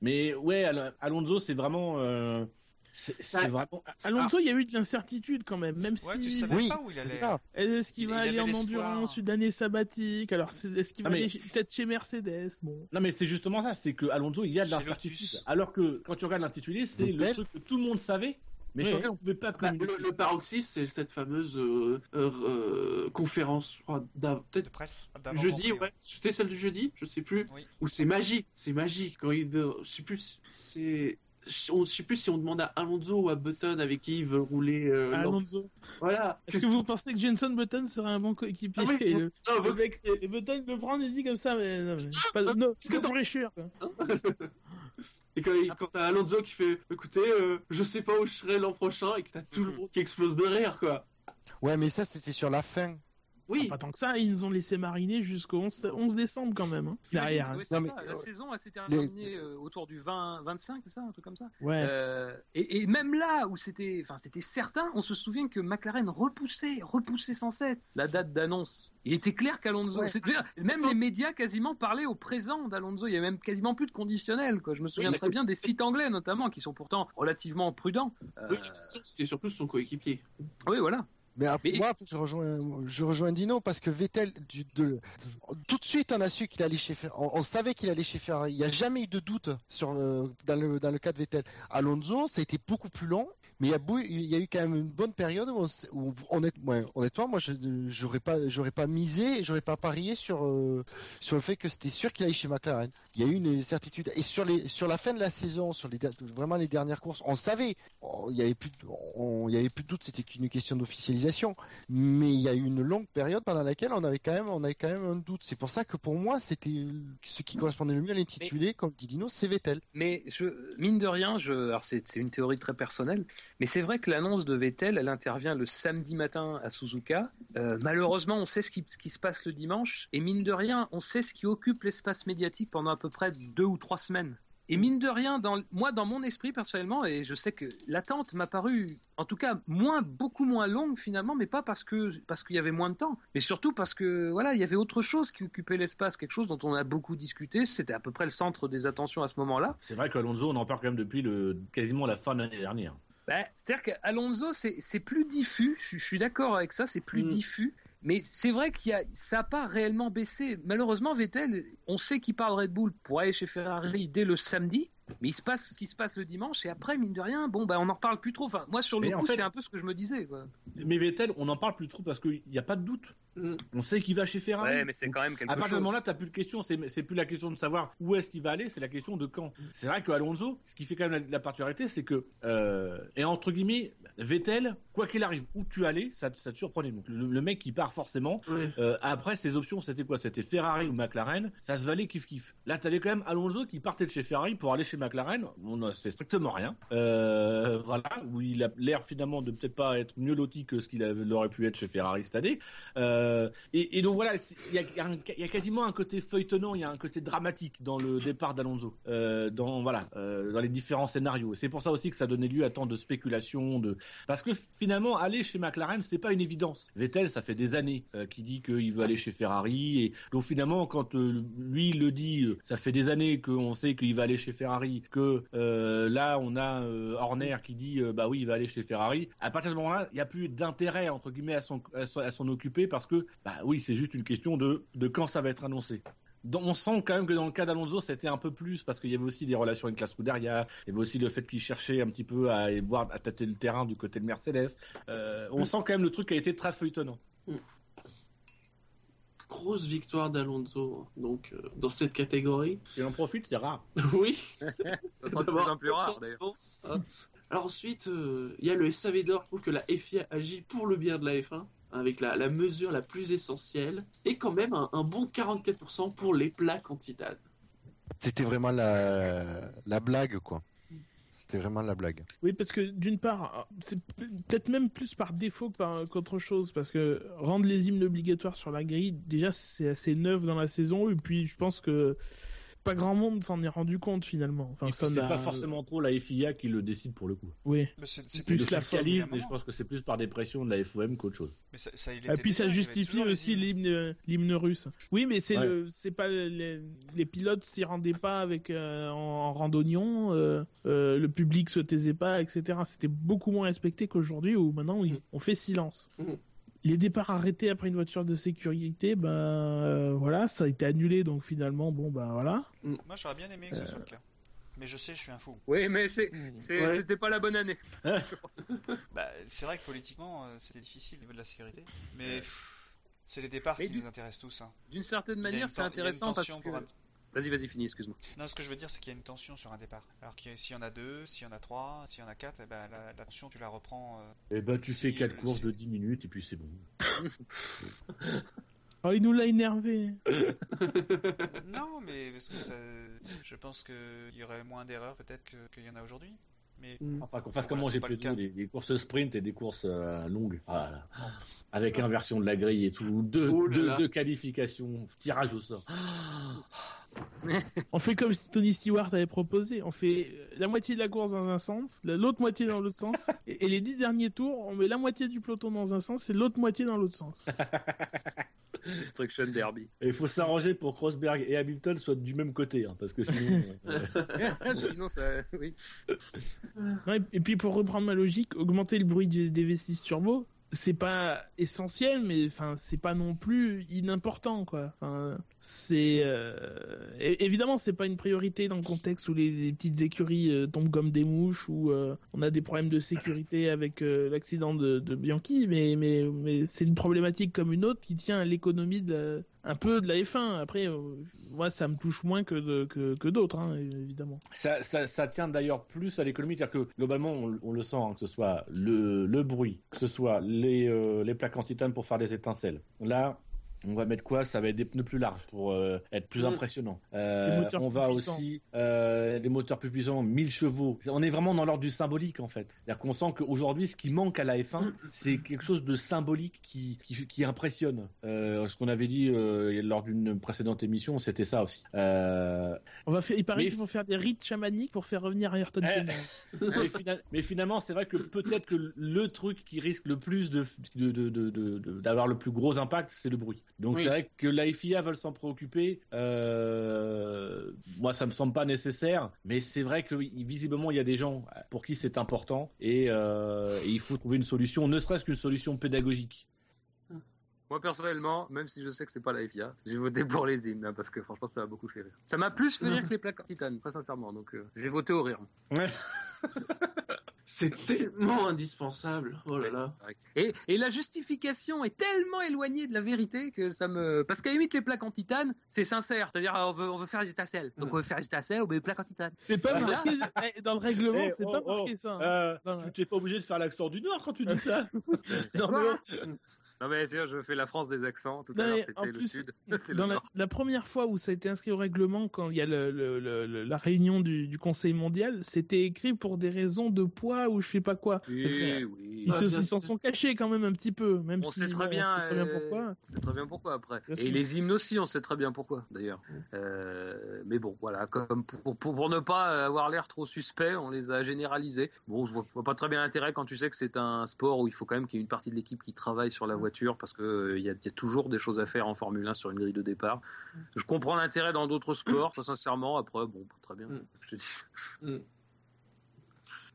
Mais ouais, Alonso, c'est vraiment. Euh, c'est vraiment. Alonso, il y a eu de l'incertitude quand même, même ouais, si. Tu savais oui, pas où il allait. Est-ce qu'il va aller en endurance une année sabbatique? Alors, est-ce qu'il va aller peut-être chez Mercedes? Bon. Non, mais c'est justement ça, c'est que Alonso, il y a de l'incertitude. Alors que quand tu regardes l'intitulé, c'est le truc que tout le monde savait. Mais sur lequel on pouvait pas bah, le, paroxysme, c'est cette fameuse euh, euh, euh conférence, peut-être de presse. Jeudi, ouais. C'était celle du jeudi, je sais plus. Oui. Où c'est magique, c'est magique. Quand il, je sais plus, c'est je ne sais plus si on demande à Alonso ou à Button avec qui il veut rouler. Euh, Alonso. Voilà. Est-ce que vous pensez que Jenson Button serait un bon coéquipier ah et, le... et Button le prend et dit comme ça, mais non, mais pas, ah, non, c'est pour réussir. Et quand, quand t'as Alonso qui fait, écoutez, euh, je sais pas où je serai l'an prochain, et que t'as tout le monde qui explose de rire, quoi. Ouais, mais ça, c'était sur la fin. Oui. pas tant que ça, ils nous ont laissé mariner jusqu'au 11, décembre quand même. Hein, derrière. la saison s'est terminée euh, autour du 20, 25, c'est ça, un truc comme ça. Ouais. Euh, et, même là où c'était, enfin c'était certain, on se souvient que McLaren repoussait, repoussait sans cesse la date d'annonce. Il était clair qu'Alonso, même les médias quasiment parlaient au présent d'Alonso. Il y avait même quasiment plus de conditionnel. Quoi. Je me souviens très bien des sites anglais notamment qui sont pourtant relativement prudents. Oui, c'était surtout son coéquipier. Oui, voilà. Mais, moi, je rejoins, je rejoins Dino parce que Vettel, du, de, tout de suite, on a su qu'il allait chez Ferrari. On, savait qu'il allait chez Ferrari. Il n'y a jamais eu de doute sur, euh, dans, le, dans le cas de Vettel. Alonso, ça a été beaucoup plus long. Mais il y, a eu quand même une bonne période où, honnêtement, moi, je j'aurais pas, j'aurais pas misé, j'aurais pas parié sur euh, sur le fait que c'était sûr qu'il allait chez McLaren. Il y a eu une certitude. Et sur les sur la fin de la saison, sur les vraiment les dernières courses, on savait, il y avait plus, il y avait plus de doute, c'était qu'une question d'officialisation. Mais il y a eu une longue période pendant laquelle on avait quand même, on avait quand même un doute. C'est pour ça que pour moi, c'était ce qui correspondait le mieux à l'intitulé, comme dit Dino, c'est Vettel. Mais je mine de rien, je, alors c'est une théorie très personnelle. Mais c'est vrai que l'annonce de Vettel, elle intervient le samedi matin à Suzuka. Euh, malheureusement, on sait ce qui, se passe le dimanche. Et mine de rien, on sait ce qui occupe l'espace médiatique pendant à peu près deux ou trois semaines. Et mine de rien, moi, dans mon esprit personnellement, et je sais que l'attente m'a paru, en tout cas, beaucoup moins longue finalement, mais pas parce que parce qu'il y avait moins de temps, mais surtout parce que voilà, il y avait autre chose qui occupait l'espace, quelque chose dont on a beaucoup discuté. C'était à peu près le centre des attentions à ce moment-là. C'est vrai qu'Alonso, on en parle quand même depuis quasiment la fin de l'année dernière. Bah, c'est-à-dire qu'Alonso, c'est plus diffus, je, suis d'accord avec ça, c'est plus mm. diffus, mais c'est vrai qu'il a, ça n'a pas réellement baissé. Malheureusement, Vettel, on sait qu'il parle Red Bull pour aller chez Ferrari dès le samedi, mais il se passe ce qui se passe le dimanche, et après, mine de rien, bon, bah, on n'en parle plus trop. Enfin, moi, sur le coup, c'est un peu ce que je me disais. Quoi. Mais Vettel, on n'en parle plus trop parce qu'il n'y a pas de doute. Mm. On sait qu'il va chez Ferrari. Ouais, mais c'est quand même quelque chose. À partir de ce moment-là, t'as plus de question. C'est plus la question de savoir où est-ce qu'il va aller, c'est la question de quand. C'est vrai que Alonso, ce qui fait quand même la, particularité, c'est que euh, et entre guillemets, Vettel, quoi qu'il arrive, où tu allais, ça, ça te surprenait. Donc le, mec qui part forcément. Euh, après, ses options, c'était quoi? C'était Ferrari ou McLaren. Ça se valait kiff kiff. Là, t'avais quand même Alonso qui partait de chez Ferrari pour aller chez McLaren. On c'est strictement rien. Euh, voilà, où il a l'air finalement de peut-être pas être mieux loti que ce qu'il aurait pu être chez Ferrari cette année. Euh, et, donc voilà, il y a, quasiment un côté feuilletonnant, il y a un côté dramatique dans le départ d'Alonso, euh, dans voilà, dans les différents scénarios. C'est pour ça aussi que ça donnait lieu à tant de spéculations, de parce que finalement aller chez McLaren c'est pas une évidence. Vettel, ça fait des années qu'il dit qu'il veut aller chez Ferrari, et donc finalement quand lui le dit, ça fait des années qu'on sait qu'il va aller chez Ferrari, que là on a Horner qui dit bah oui il va aller chez Ferrari. À partir de ce moment-là, il n'y a plus d'intérêt entre guillemets à s'en occuper parce que bah oui, c'est juste une question de, de quand ça va être annoncé. on sent quand même que dans le cas d'Alonso, c'était un peu plus parce qu'il y avait aussi des relations avec la Scuderia, il y avait aussi le fait qu'il cherchait un petit peu à voir à tâter le terrain du côté de Mercedes. Euh, on sent quand même le truc qui a été très feuilletonnant. Grosse victoire d'Alonso donc euh, dans cette catégorie. Et en profite, c'est rare. oui. ça sera de plus en plus rare d'ailleurs. Alors ensuite, euh, il y a le SAV d'or. Je trouve que la FIA agit pour le bien de la F1. avec la, mesure la plus essentielle, et quand même un, bon 44% pour les plaques en titane. C'était vraiment la, la blague, quoi. C'était vraiment la blague. Oui, parce que d'une part, c'est peut-être même plus par défaut qu'autre chose, parce que rendre les hymnes obligatoires sur la grille, déjà c'est assez neuf dans la saison, et puis je pense que pas grand monde s'en est rendu compte finalement. Enfin, c'est pas forcément trop la FIA qui le décide pour le coup. Oui. C'est plus la fiscalise, mais je pense que c'est plus par des pressions de la FOM qu'autre chose. Mais ça, ça, Et puis ça justifie aussi l'hymne, l'hymne russe. Oui, mais c'est le, c'est pas les, les pilotes s'y rendaient pas avec euh, en, randonnion, euh, euh, le public se taisait pas, etc. C'était beaucoup moins respecté qu'aujourd'hui où maintenant mm. on fait silence. Mm les départs arrêtés après une voiture de sécurité, ben euh, voilà, ça a été annulé, donc finalement, bon ben voilà. Mm. Moi, j'aurais bien aimé que ce soit le cas. Mais je sais, je suis un fou. Oui, mais c'était pas la bonne année. bah, c'est vrai que politiquement, euh, c'était difficile au niveau de la sécurité. Mais c'est les départs qui nous intéressent tous. Hein. D'une certaine manière, c'est intéressant parce que. Vas-y, vas-y, finis, excuse-moi. Non, ce que je veux dire, c'est qu'il y a une tension sur un départ. Alors que s'il y en a deux, s'il y en a trois, s'il y en a quatre, eh ben, la, tension, tu la reprends. Euh, eh ben, tu fais quatre courses de 10 minutes et puis c'est bon. Oh, il nous l'a énervé. non, mais parce que ça, je pense qu'il y aurait moins d'erreurs peut-être qu'il y en a aujourd'hui. Mais enfin qu'on fasse comment j'ai plus des, des, courses sprint et des courses euh, longues. Voilà. Avec inversion de la grille et tout, deux, oh deux qualifications, tirage au sort. on fait comme Tony Stewart avait proposé. On fait la moitié de la course dans un sens, l'autre moitié dans l'autre sens, et, les dix derniers tours, on met la moitié du peloton dans un sens et l'autre moitié dans l'autre sens. Destruction Derby. Et il faut s'arranger pour que Rosberg et Hamilton soient du même côté, hein, parce que sinon. Euh, sinon, ça. Oui. et puis pour reprendre ma logique, augmenter le bruit des V6 turbo, c'est pas essentiel mais enfin c'est pas non plus inimportant quoi. Enfin c'est euh... évidemment c'est pas une priorité dans le contexte où les, petites écuries euh, tombent comme des mouches ou euh, on a des problèmes de sécurité avec l'accident de, de, Bianchi mais mais mais c'est une problématique comme une autre qui tient à l'économie de un peu de la F1. Après, euh, moi, ça me touche moins que, que, d'autres, hein, évidemment. Ça, ça, ça tient d'ailleurs plus à l'économie, c'est-à-dire que globalement, on, le sent, hein, que ce soit le, le, bruit, que ce soit les, euh, les plaques en titane pour faire des étincelles. Là, on va mettre quoi? Ça va être des pneus plus larges pour euh, être plus mm. impressionnant. Euh, on va aussi euh, des moteurs plus puissants, 1000 chevaux. On est vraiment dans l'ordre du symbolique en fait. C'est-à-dire qu'on sent qu'aujourd'hui, ce qui manque à la F1, c'est quelque chose de symbolique qui qui, qui impressionne. Euh, ce qu'on avait dit euh, lors d'une précédente émission, c'était ça aussi. Euh, on va faire, il paraît qu'ils vont faire des rites chamaniques pour faire revenir Ayrton Senna. mais, mais, finalement, c'est vrai que peut-être que le truc qui risque le plus de d'avoir de, de, de, le plus gros impact, c'est le bruit. Donc c'est vrai que la FIA veut s'en préoccuper. Euh, moi, ça me semble pas nécessaire, mais c'est vrai que visiblement il y a des gens pour qui c'est important et, euh, il faut trouver une solution, ne serait-ce qu'une solution pédagogique. Moi personnellement, même si je sais que c'est pas la FIA, j'ai voté pour les hymnes hein, parce que franchement ça m'a beaucoup fait rire. Ça m'a plus fait rire que les plaques en titane, très sincèrement. Donc euh, j'ai voté au rire. Ouais. C'est tellement indispensable. Oh là là. Et, et, la justification est tellement éloignée de la vérité que ça me. Parce qu'à la limite, les plaques en titane, c'est sincère. C'est-à-dire, on veut, on veut faire les étincelles. Donc, on veut faire les étincelles, on met les plaques en titane. C'est pas marqué eh, dans le règlement, c'est pas oh, oh, marqué ça. Hein. Euh, tu n'es pas obligé de faire l'accent du Nord quand tu dis ça. non, mais... Non mais sûr, je fais la France des accents. Tout à l'heure c'était le sud. Dans la, première fois où ça a été inscrit au règlement, quand il y a le, la réunion du, Conseil mondial, c'était écrit pour des raisons de poids ou je sais pas quoi. Oui, oui. Ils s'en sont cachés quand même un petit peu, même on si sait très bien, on sait très bien pourquoi. On sait très bien pourquoi après. Et les hymnes aussi, on sait très bien pourquoi d'ailleurs. Euh, mais bon, voilà, comme pour, pour, ne pas avoir l'air trop suspect, on les a généralisés. Bon, je vois, vois pas très bien l'intérêt quand tu sais que c'est un sport où il faut quand même qu'il y ait une partie de l'équipe qui travaille sur la voiture parce qu'il euh, y, a toujours des choses à faire en Formule 1 sur une grille de départ. Mm. Je comprends l'intérêt dans d'autres sports, très sincèrement. Après, bon, très bien, mm. je te dis. Mm.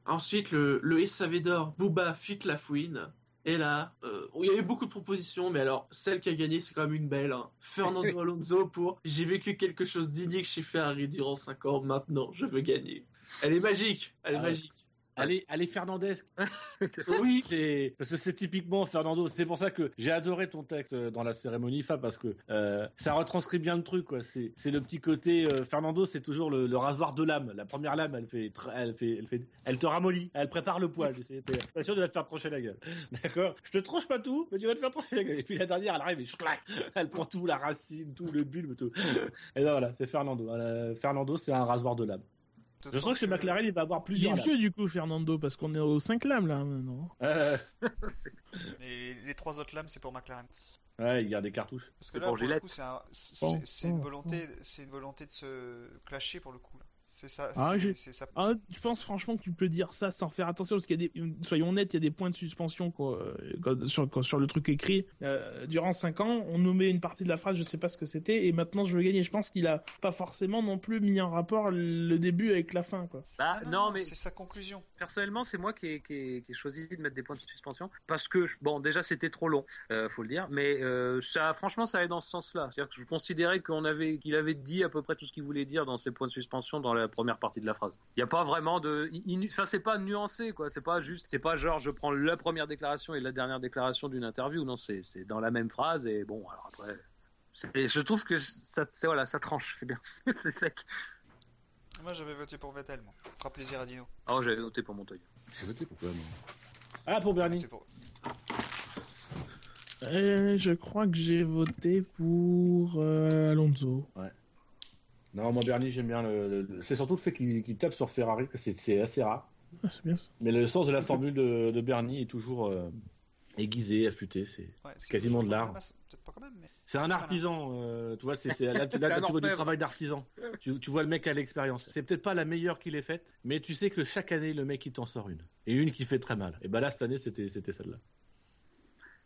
Ensuite, le, le SAV d'or, Booba fit la fouine. Et là, euh, il y a eu beaucoup de propositions, mais alors celle qui a gagné, c'est quand même une belle. Hein. Fernando Alonso pour J'ai vécu quelque chose d'unique chez Ferrari durant 5 ans, maintenant je veux gagner. Elle est magique, elle est ah magique. Allez, allez Fernandez. oui, c'est parce que c'est typiquement Fernando. C'est pour ça que j'ai adoré ton texte euh, dans la cérémonie Fab parce que euh, ça retranscrit bien le truc quoi. C'est c'est le petit côté euh, Fernando, c'est toujours le, le, rasoir de lame. La première lame, elle fait elle fait elle fait elle te ramollit, elle prépare le poil. T'es sûr de la te faire trancher la gueule. D'accord? Je te tranche pas tout, mais tu vas te faire trancher la gueule. Et puis la dernière, elle arrive et clac, elle prend tout la racine, tout le bulbe, tout. Et ben voilà, c'est Fernando. Fernando, c'est un rasoir de lame. Je sens que chez McLaren, il va avoir plusieurs. Il est vieux du coup, Fernando, parce qu'on est aux 5 lames là maintenant. Euh... Et les trois autres lames, c'est pour McLaren. Ouais, il garde des cartouches. Parce que là, pour, le coup, c'est une volonté, c'est une volonté de se clasher pour le coup. Là. C'est ça. Ah, c'est ça. Ah, je pense franchement que tu peux dire ça sans faire attention parce qu'il y a des, soyons honnêtes, il y a des points de suspension quoi, sur, sur, le truc écrit. Euh, durant 5 ans, on nous met une partie de la phrase, je sais pas ce que c'était, et maintenant je veux gagner. Je pense qu'il a pas forcément non plus mis en rapport le début avec la fin quoi. Bah non, mais c'est sa conclusion. Personnellement, c'est moi qui ai, qui, qui choisi de mettre des points de suspension parce que bon, déjà c'était trop long, euh, faut le dire, mais euh, ça, franchement, ça allait dans ce sens-là. C'est-à-dire que je considérais qu'on avait, qu'il avait dit à peu près tout ce qu'il voulait dire dans ses points de suspension dans la première partie de la phrase. Il n'y a pas vraiment de, ça c'est pas nuancé quoi. C'est pas juste, c'est pas genre je prends la première déclaration et la dernière déclaration d'une interview. Non, c'est c'est dans la même phrase et bon alors après, je trouve que ça, c'est voilà, ça tranche, c'est bien, c'est sec. Moi j'avais voté pour Vettel, moi. Fera plaisir à Dino. Ah, j'avais voté pour Montoya. J'ai voté pour quoi Ah pour Bernie. Pour... Euh, je crois que j'ai voté pour euh, Alonso. Ouais. Non, moi Bernie, j'aime bien le. c'est surtout le fait qu'il tape sur Ferrari, que c'est assez rare. Ah, bien, Mais le sens de la formule de, de Bernie est toujours euh, aiguisé, affûté. C'est quasiment de l'art. C'est un artisan, euh, tu vois. C'est là, tu vois du travail d'artisan. Tu, tu, vois le mec à l'expérience. C'est peut-être pas la meilleure qu'il ait faite, mais tu sais que chaque année le mec il t'en sort une et une qui fait très mal. Et bah là cette année c'était c'était celle-là.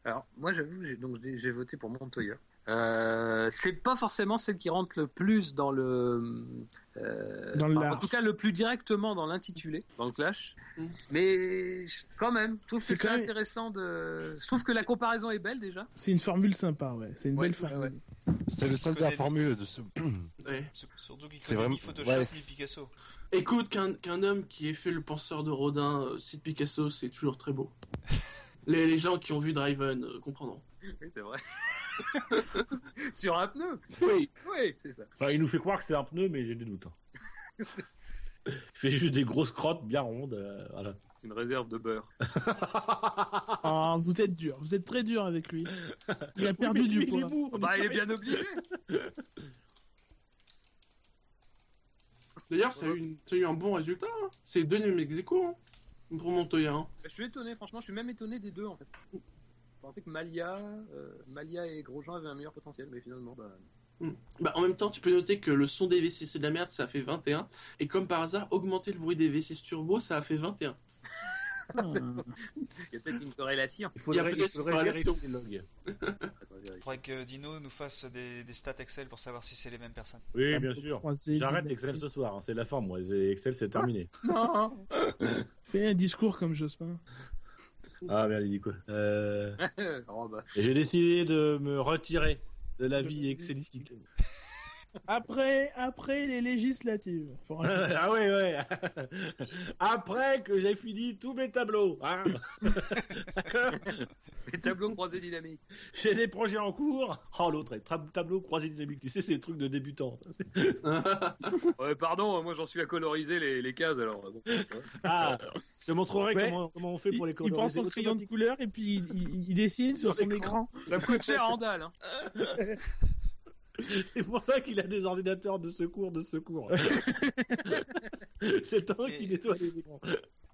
Alors moi j'avoue donc j'ai voté pour Montoya. Euh, c'est pas forcément celle qui rentre le plus dans le, euh, dans en tout cas le plus directement dans l'intitulé, dans le clash. Mm. Mais quand même, je trouve que c'est intéressant de. Je trouve que la comparaison est belle déjà. C'est une formule sympa, ouais. C'est une belle formule. C'est le seul de la formule de ce. ouais. Surtout qu'il connaît vraiment... ni Photoshop ni Picasso. Écoute, qu'un homme qui ait fait le penseur de Rodin euh, cite Picasso, c'est toujours très beau. les, les, gens qui ont vu Driven euh, comprendront. Oui, c'est vrai. Sur un pneu Oui. Oui, c'est ça. Enfin, il nous fait croire que c'est un pneu, mais j'ai des doutes. Hein. il fait juste des grosses crottes bien rondes. Euh, voilà. C'est une réserve de beurre. oh, vous êtes dur. Vous êtes très dur avec lui. Il a perdu du poids. Il est, bah, il est bien obligé. D'ailleurs, ça, a eu eu un bon résultat. Hein. C'est deux ex hein, pour Montoya. Hein. Je suis étonné, franchement, je suis même étonné des deux en fait. Je pensais que Malia, euh, Malia et Grosjean avaient un meilleur potentiel, mais finalement, bah... Hmm. bah en même temps, tu peux noter que le son des V6 c'est de la merde, ça a fait 21. Et comme par hasard, augmenter le bruit des V6 turbo, ça a fait 21. Il y a peut-être une corrélation. Il faut vérifier une corrélation. Il faudrait que Dino nous fasse des, des, stats Excel pour savoir si c'est les mêmes personnes. Oui, bien sûr. J'arrête Excel ce soir. Hein. C'est la forme, moi. Excel, c'est terminé. Non Fais un discours comme Jospin. Ah merde, il dit quoi euh... oh, bah. J'ai décidé de me retirer de la vie excelistique. Après, après les législatives. ah ouais, ouais. Après que j'ai fini tous mes tableaux. Hein les tableaux croisés dynamiques. J'ai des projets en cours. Oh, l'autre, tableau croisé dynamique. Tu sais, c'est des trucs de débutants. ouais, pardon, moi j'en suis à coloriser les, les cases alors. ah, je te montrerai comment, comment, on fait pour les coloriser. Il prend son crayon de couleur et puis il, dessine sur, son écran. Ça coûte cher en dalle. Hein. C'est pour ça qu'il a des ordinateurs de secours de secours. c'est toi qui nettoie les écrans.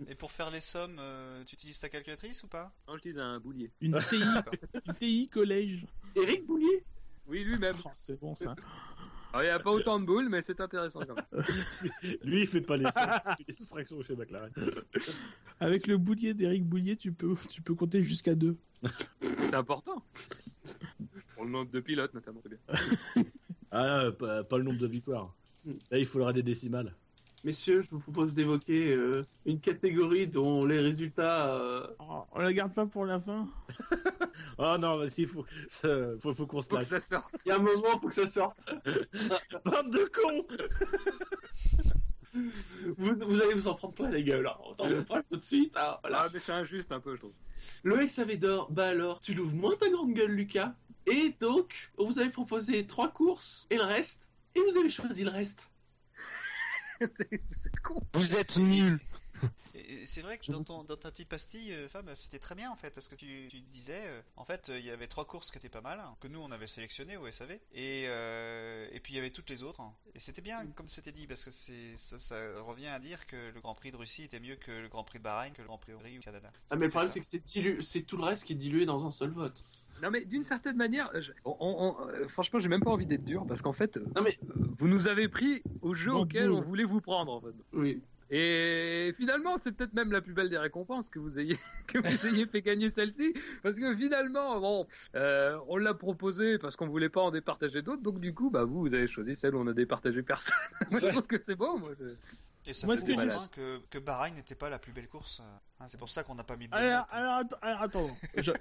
Et pour faire les sommes, euh, tu utilises ta calculatrice ou pas? Non, j'utilise un boulier. Une TI, une TI collège. Eric Boulier? Oui, lui-même. Oh, c'est bon ça. il n'y a pas autant de boules, mais c'est intéressant quand même. Lui, il fait pas les, les soustractions chez McLaren. Avec le boulier d'Eric Boulier, tu peux, tu peux compter jusqu'à deux. C'est important. Pour le nombre de pilotes, notamment, c'est bien. ah, pas, le nombre de victoires. Là, il faudra des décimales. Messieurs, je vous propose d'évoquer euh, une catégorie dont les résultats. Euh... Oh, on la garde pas pour la fin Oh non, vas-y, il faut, faut, faut qu'on se Faut que ça sorte. Il y a un moment, faut que ça sorte. Bande de cons vous, vous, allez vous en prendre plein la gueule. Hein. On le prend tout de suite. Hein. Voilà. Ah, mais c'est injuste un peu, je trouve. Le SAV d'or, bah alors, tu l'ouvres moins ta grande gueule, Lucas? Et donc, on vous avez proposé trois courses et le reste. Et vous avez choisi le reste. c'est con. Vous êtes nuls. C'est vrai que dans, ton, dans ta petite pastille, euh, Fab, c'était très bien en fait, parce que tu, tu disais, euh, en fait, euh, il y avait trois courses qui étaient pas mal, que nous on avait sélectionnées au SAV, et, et puis il y avait toutes les autres. Hein. Et c'était bien, comme c'était dit, parce que ça, ça, revient à dire que le Grand Prix de Russie était mieux que le Grand Prix de Bahreïn, que le Grand Prix de Hongrie ou Canada. Ah, mais le problème, c'est que c'est, c'est tout le reste qui est dilué dans un seul vote. Non mais d'une certaine manière, on, franchement, j'ai même pas envie d'être dur parce qu'en fait, non, mais... vous nous avez pris au jeu auquel on voulait vous prendre. En fait. Oui. Et finalement, c'est peut-être même la plus belle des récompenses que vous ayez que vous ayez fait gagner celle-ci, parce que finalement, bon, euh, on l'a proposé parce qu'on voulait pas en départager d'autres, donc du coup, bah vous, vous avez choisi celle où on a départagé personne. moi, je trouve que c'est bon. Moi, Et ça moi, fait que, que, que Bahreïn n'était pas la plus belle course. Hein, c'est pour ça qu'on n'a pas mis de alors, alors, alors, attends,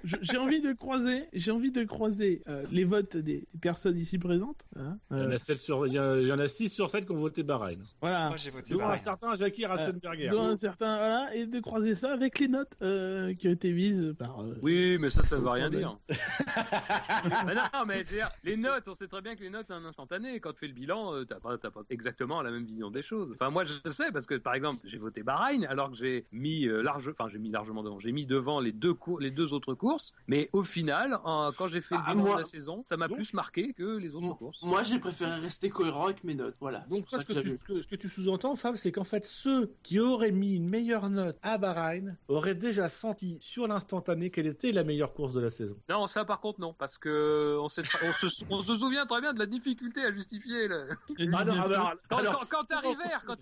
j'ai envie de croiser, j'ai envie de croiser euh, les votes des personnes ici présentes. Hein, il, y en a 7 euh, sur, il, y a, il y en a 6 sur 7 qui ont voté Bahreïn. Voilà. Moi j'ai voté Bahreïn. un certain Jackie Ratzenberger. Euh, un certain, voilà, et de croiser ça avec les notes euh, qui ont été mises par. Euh, oui, mais ça, ça veut rien dire. mais non, mais dire, les notes, on sait très bien que les notes c'est un instantané. Quand tu fais le bilan, t'as pas, pas exactement la même vision des choses. Enfin, moi je sais parce que par exemple, j'ai voté Bahreïn alors que j'ai mis large enfin j'ai mis largement devant, j'ai mis devant les deux cours, les deux autres courses, mais au final, quand j'ai fait le ah, bilan de la saison, ça m'a plus marqué que les autres courses. Moi, j'ai préféré rester cohérent avec mes notes, voilà. Donc ce que, tu, ce, que, tu, sous-entends, Fab, c'est qu'en fait ceux qui auraient mis une meilleure note à Bahreïn auraient déjà senti sur l'instantané quelle était la meilleure course de la saison. Non, ça par contre non, parce que on, se, on se, souvient très bien de la difficulté à justifier le. Ah alors, quand, alors, quand, quand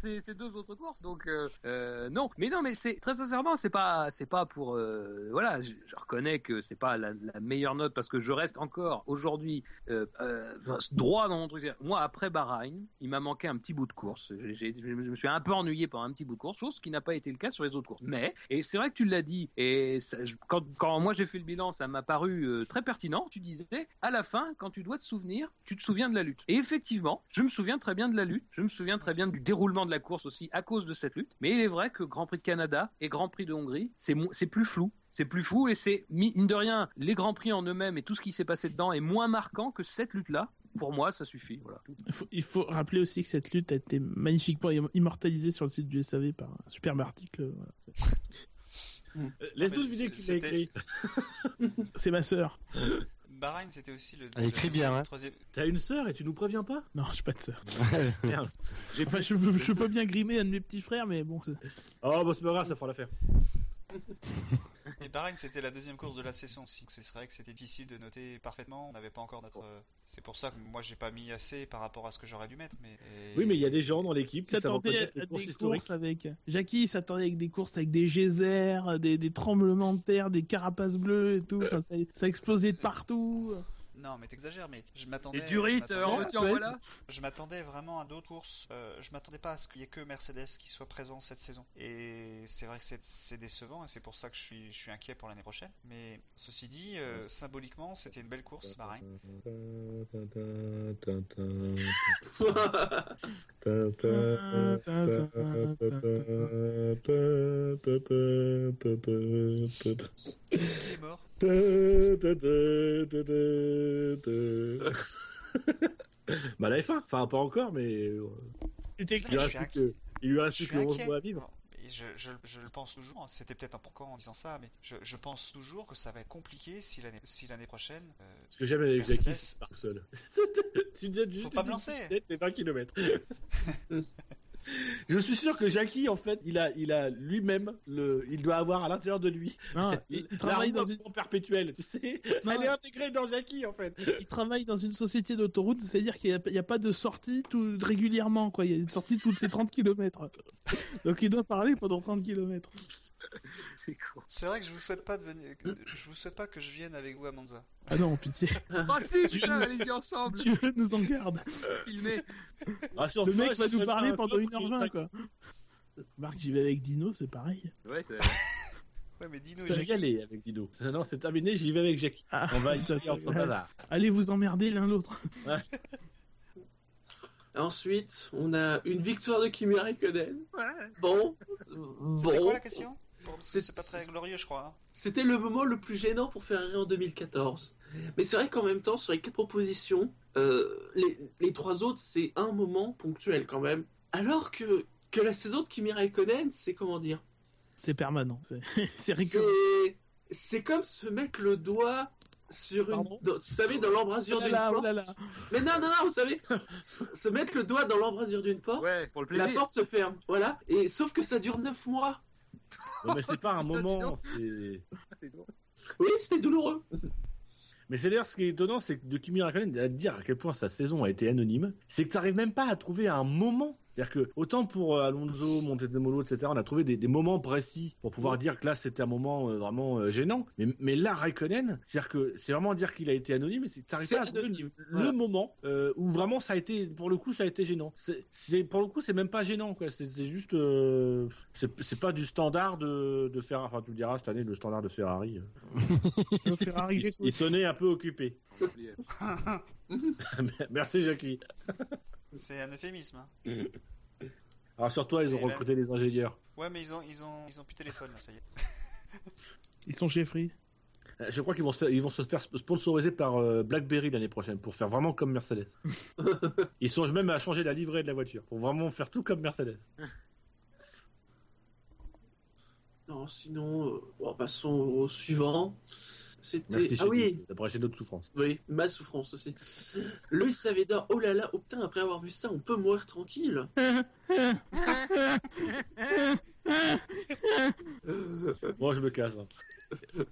c'est deux autres courses, donc euh, euh, non. Mais non, mais c'est très sincèrement, c'est pas, c'est pas pour, euh, voilà, je, reconnais que c'est pas la, meilleure note parce que je reste encore aujourd'hui euh, euh, droit dans mon truc. Moi, après Bahreïn, il m'a manqué un petit bout de course. je me suis un peu ennuyé pendant un petit bout de course, chose qui n'a pas été le cas sur les autres courses. Mais, et c'est vrai que tu l'as dit, et quand, quand, moi j'ai fait le bilan, ça m'a paru très pertinent. Tu disais, à la fin, quand tu dois te souvenir, tu te souviens de la lutte. Et effectivement, je me souviens très bien de la lutte. Je me souviens très bien du déroulement de la course aussi à cause de cette lutte. Mais il est vrai que Grand Prix de Canada et Grand Prix de Hongrie, c'est plus flou. C'est plus flou et c'est, mine de rien, les Grands Prix en eux-mêmes et tout ce qui s'est passé dedans est moins marquant que cette lutte-là. Pour moi, ça suffit. Voilà. Il, faut, rappeler aussi que cette lutte a été magnifiquement immortalisée sur le site du SAV par un superbe article. Euh, laisse-nous le vidéo qu'il a écrit. c'est ma sœur. Bahreïn, c'était aussi le. Elle écrit bien, hein. T'as une sœur et tu nous préviens pas? Non, j'ai pas de sœur. Merde. Enfin, je, je, peux bien grimer un de mes petits frères, mais bon. Oh, bah c'est pas grave, ça fera l'affaire. Et Bahreïn, c'était la deuxième course de la session aussi. C'est vrai que c'était difficile de noter parfaitement. On n'avait pas encore notre. C'est pour ça que moi, j'ai pas mis assez par rapport à ce que j'aurais dû mettre. Mais... Oui, mais il y a des gens dans l'équipe qui s'attendaient à des courses avec. Jackie s'attendait avec des courses avec des geysers, des, des tremblements de terre, des carapaces bleues et tout. Enfin, ça, ça explosait de partout. Non, mais t'exagères, mais je m'attendais. Et Durit, en voilà. Je m'attendais vraiment à d'autres courses. Euh, je m'attendais pas à ce qu'il y ait que Mercedes qui soit présent cette saison. Et c'est vrai que c'est décevant et c'est pour ça que je suis, je suis inquiet pour l'année prochaine. Mais ceci dit, euh, symboliquement, c'était une belle course, Bahreïn. Qui est mort? Bah la F1, enfin pas encore, mais euh, reste que, il lui reste que 11 mois à vivre. Je, je, je, le pense toujours, hein. c'était peut-être un pourquoi en disant ça, mais je, je, pense toujours que ça va être compliqué si l'année si prochaine. Euh, Ce que j'aime avec Jackie, tout seul. tu juste Faut pas me lancer. C'est 20 km. Je suis sûr que Jackie, en fait, il a, il a lui-même le, il doit avoir à l'intérieur de lui. il, travaille dans une perpétuelle, tu sais. Elle est intégrée dans Jackie, en fait. Il travaille dans une société d'autoroute, c'est-à-dire qu'il n'y a, pas de sortie tout régulièrement, quoi. Il y a une sortie toutes les 30 km. Donc il doit parler pendant 30 km. C'est vrai que je vous souhaite pas de venir, je vous souhaite pas que je vienne avec vous à Monza. Ah non, pitié. Ah si, putain, allez-y ensemble. Dieu nous en garde. Filmé. Le mec va nous parler pendant 1h20, quoi. Marc, j'y vais avec Dino, c'est pareil. Ouais, c'est... Ouais, mais Dino et Jackie. y aller avec Dino. Non, c'est terminé, j'y vais avec Jackie. Ah, On va y aller Allez vous emmerder l'un l'autre. Ensuite, on a une victoire de Kimi Raikkonen. Bon, C'était quoi la question? C'est pas très glorieux, je crois. hein. C'était le moment le plus gênant pour Ferrari en 2014. Mais c'est vrai qu'en même temps, sur les quatre propositions, euh, les, les trois autres, c'est un moment ponctuel quand même. Alors que, que la saison de Kimi Raikkonen, c'est comment dire? C'est permanent. C'est récurrent. C'est comme se mettre le doigt sur une. Dans- vous savez, dans l'embrasure Oh d'une oh porte. Mais non, non, non, vous savez, se mettre le doigt dans l'embrasure d'une porte, Ouais, pour le la porte se ferme. Voilà. Et sauf que ça dure 9 mois. Ouais, mais c'est pas un moment. c'est-. Oui, c'était douloureux. Mais c'est d'ailleurs ce qui est étonnant, c'est que de Kimi Raikkonen à dire à quel point sa saison a été anonyme, c'est que tu n'arrives même pas à trouver un moment. C'est-à-dire que autant pour euh, Alonso, Montemolo, etc., on a trouvé des, des moments précis pour pouvoir dire que là c'était un moment euh, vraiment euh, gênant. Mais, mais là, Raikkonen, c'est-à-dire que c'est vraiment dire qu'il a été anonyme, mais c'est t'arrives pas à trouver le moment euh, où vraiment ça a été, pour le coup, ça a été gênant. C'est, c'est- pour le coup, c'est même pas gênant, quoi. C'est, c'est juste, euh, c'est, c'est pas du standard de, de Ferrari. Enfin, tu le diras cette année, le standard de Ferrari. Le Ferrari, il, il sonnait un peu occupé. Merci Jackie. C'est un euphémisme. hein. Alors sur toi, ils ont Et là- recruté des ingénieurs. Ouais, mais ils ont, ils ont, ils ont plus de téléphone, là, ça y est. Ils sont chez Free. Euh, Je crois qu'ils vont se faire, ils vont se faire sponsoriser par euh, BlackBerry l'année prochaine pour faire vraiment comme Mercedes. ils songent même à changer la livrée de la voiture pour vraiment faire tout comme Mercedes. Non, sinon, euh, bon, passons au suivant. C'était. Ah oui, d'abréger notre souffrance. oui, ma souffrance aussi. Loïs Saavedra, oh là là, oh putain, après avoir vu ça, on peut mourir tranquille. Moi, je me casse. hein.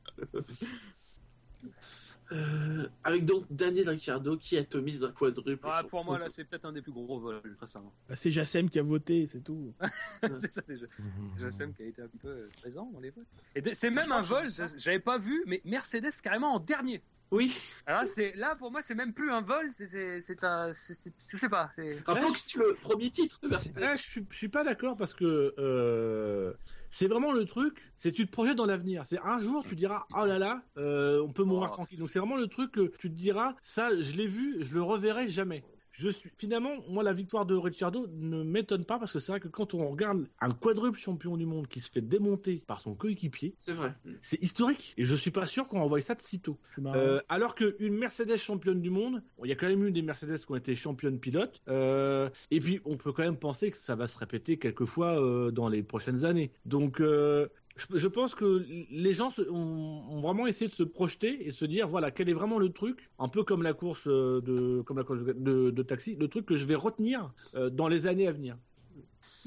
Euh, avec donc Daniel Ricciardo qui atomise un quadruple. Ah, pour moi, là, c'est peut-être un des plus gros vols, très sincèrement. Bah, c'est Jassem qui a voté, c'est tout. c'est ça, c'est c'est Jassem qui a été un petit peu présent dans les vols. Et c'est même un vol, j'avais pas vu, mais Mercedes carrément en dernier. Oui, Alors là, c'est là pour moi, c'est même plus un vol, c'est un, c'est- je sais pas, c'est. rappelons que c'est le premier titre. Là, je suis, je suis pas d'accord parce que euh, c'est vraiment le truc. C'est tu te projettes dans l'avenir. C'est un jour tu diras oh là là, euh, on peut mourir Oh. tranquille. Donc c'est vraiment le truc que tu te diras ça, je l'ai vu, je le reverrai jamais. Je suis finalement moi la victoire de Ricciardo ne m'étonne pas parce que c'est vrai que quand on regarde un quadruple champion du monde qui se fait démonter par son coéquipier, C'est vrai. c'est historique et je suis pas sûr qu'on envoie ça de sitôt. Euh, alors qu'une Mercedes championne du monde, bon, il y a quand même eu des Mercedes qui ont été championnes pilotes, euh, et puis on peut quand même penser que ça va se répéter quelques fois euh, dans les prochaines années. Donc euh, je, je pense que les gens se- ont, ont vraiment essayé de se projeter et se dire voilà quel est vraiment le truc, un peu comme la course euh, de comme la course de, de- de taxi, le truc que je vais retenir euh, dans les années à venir.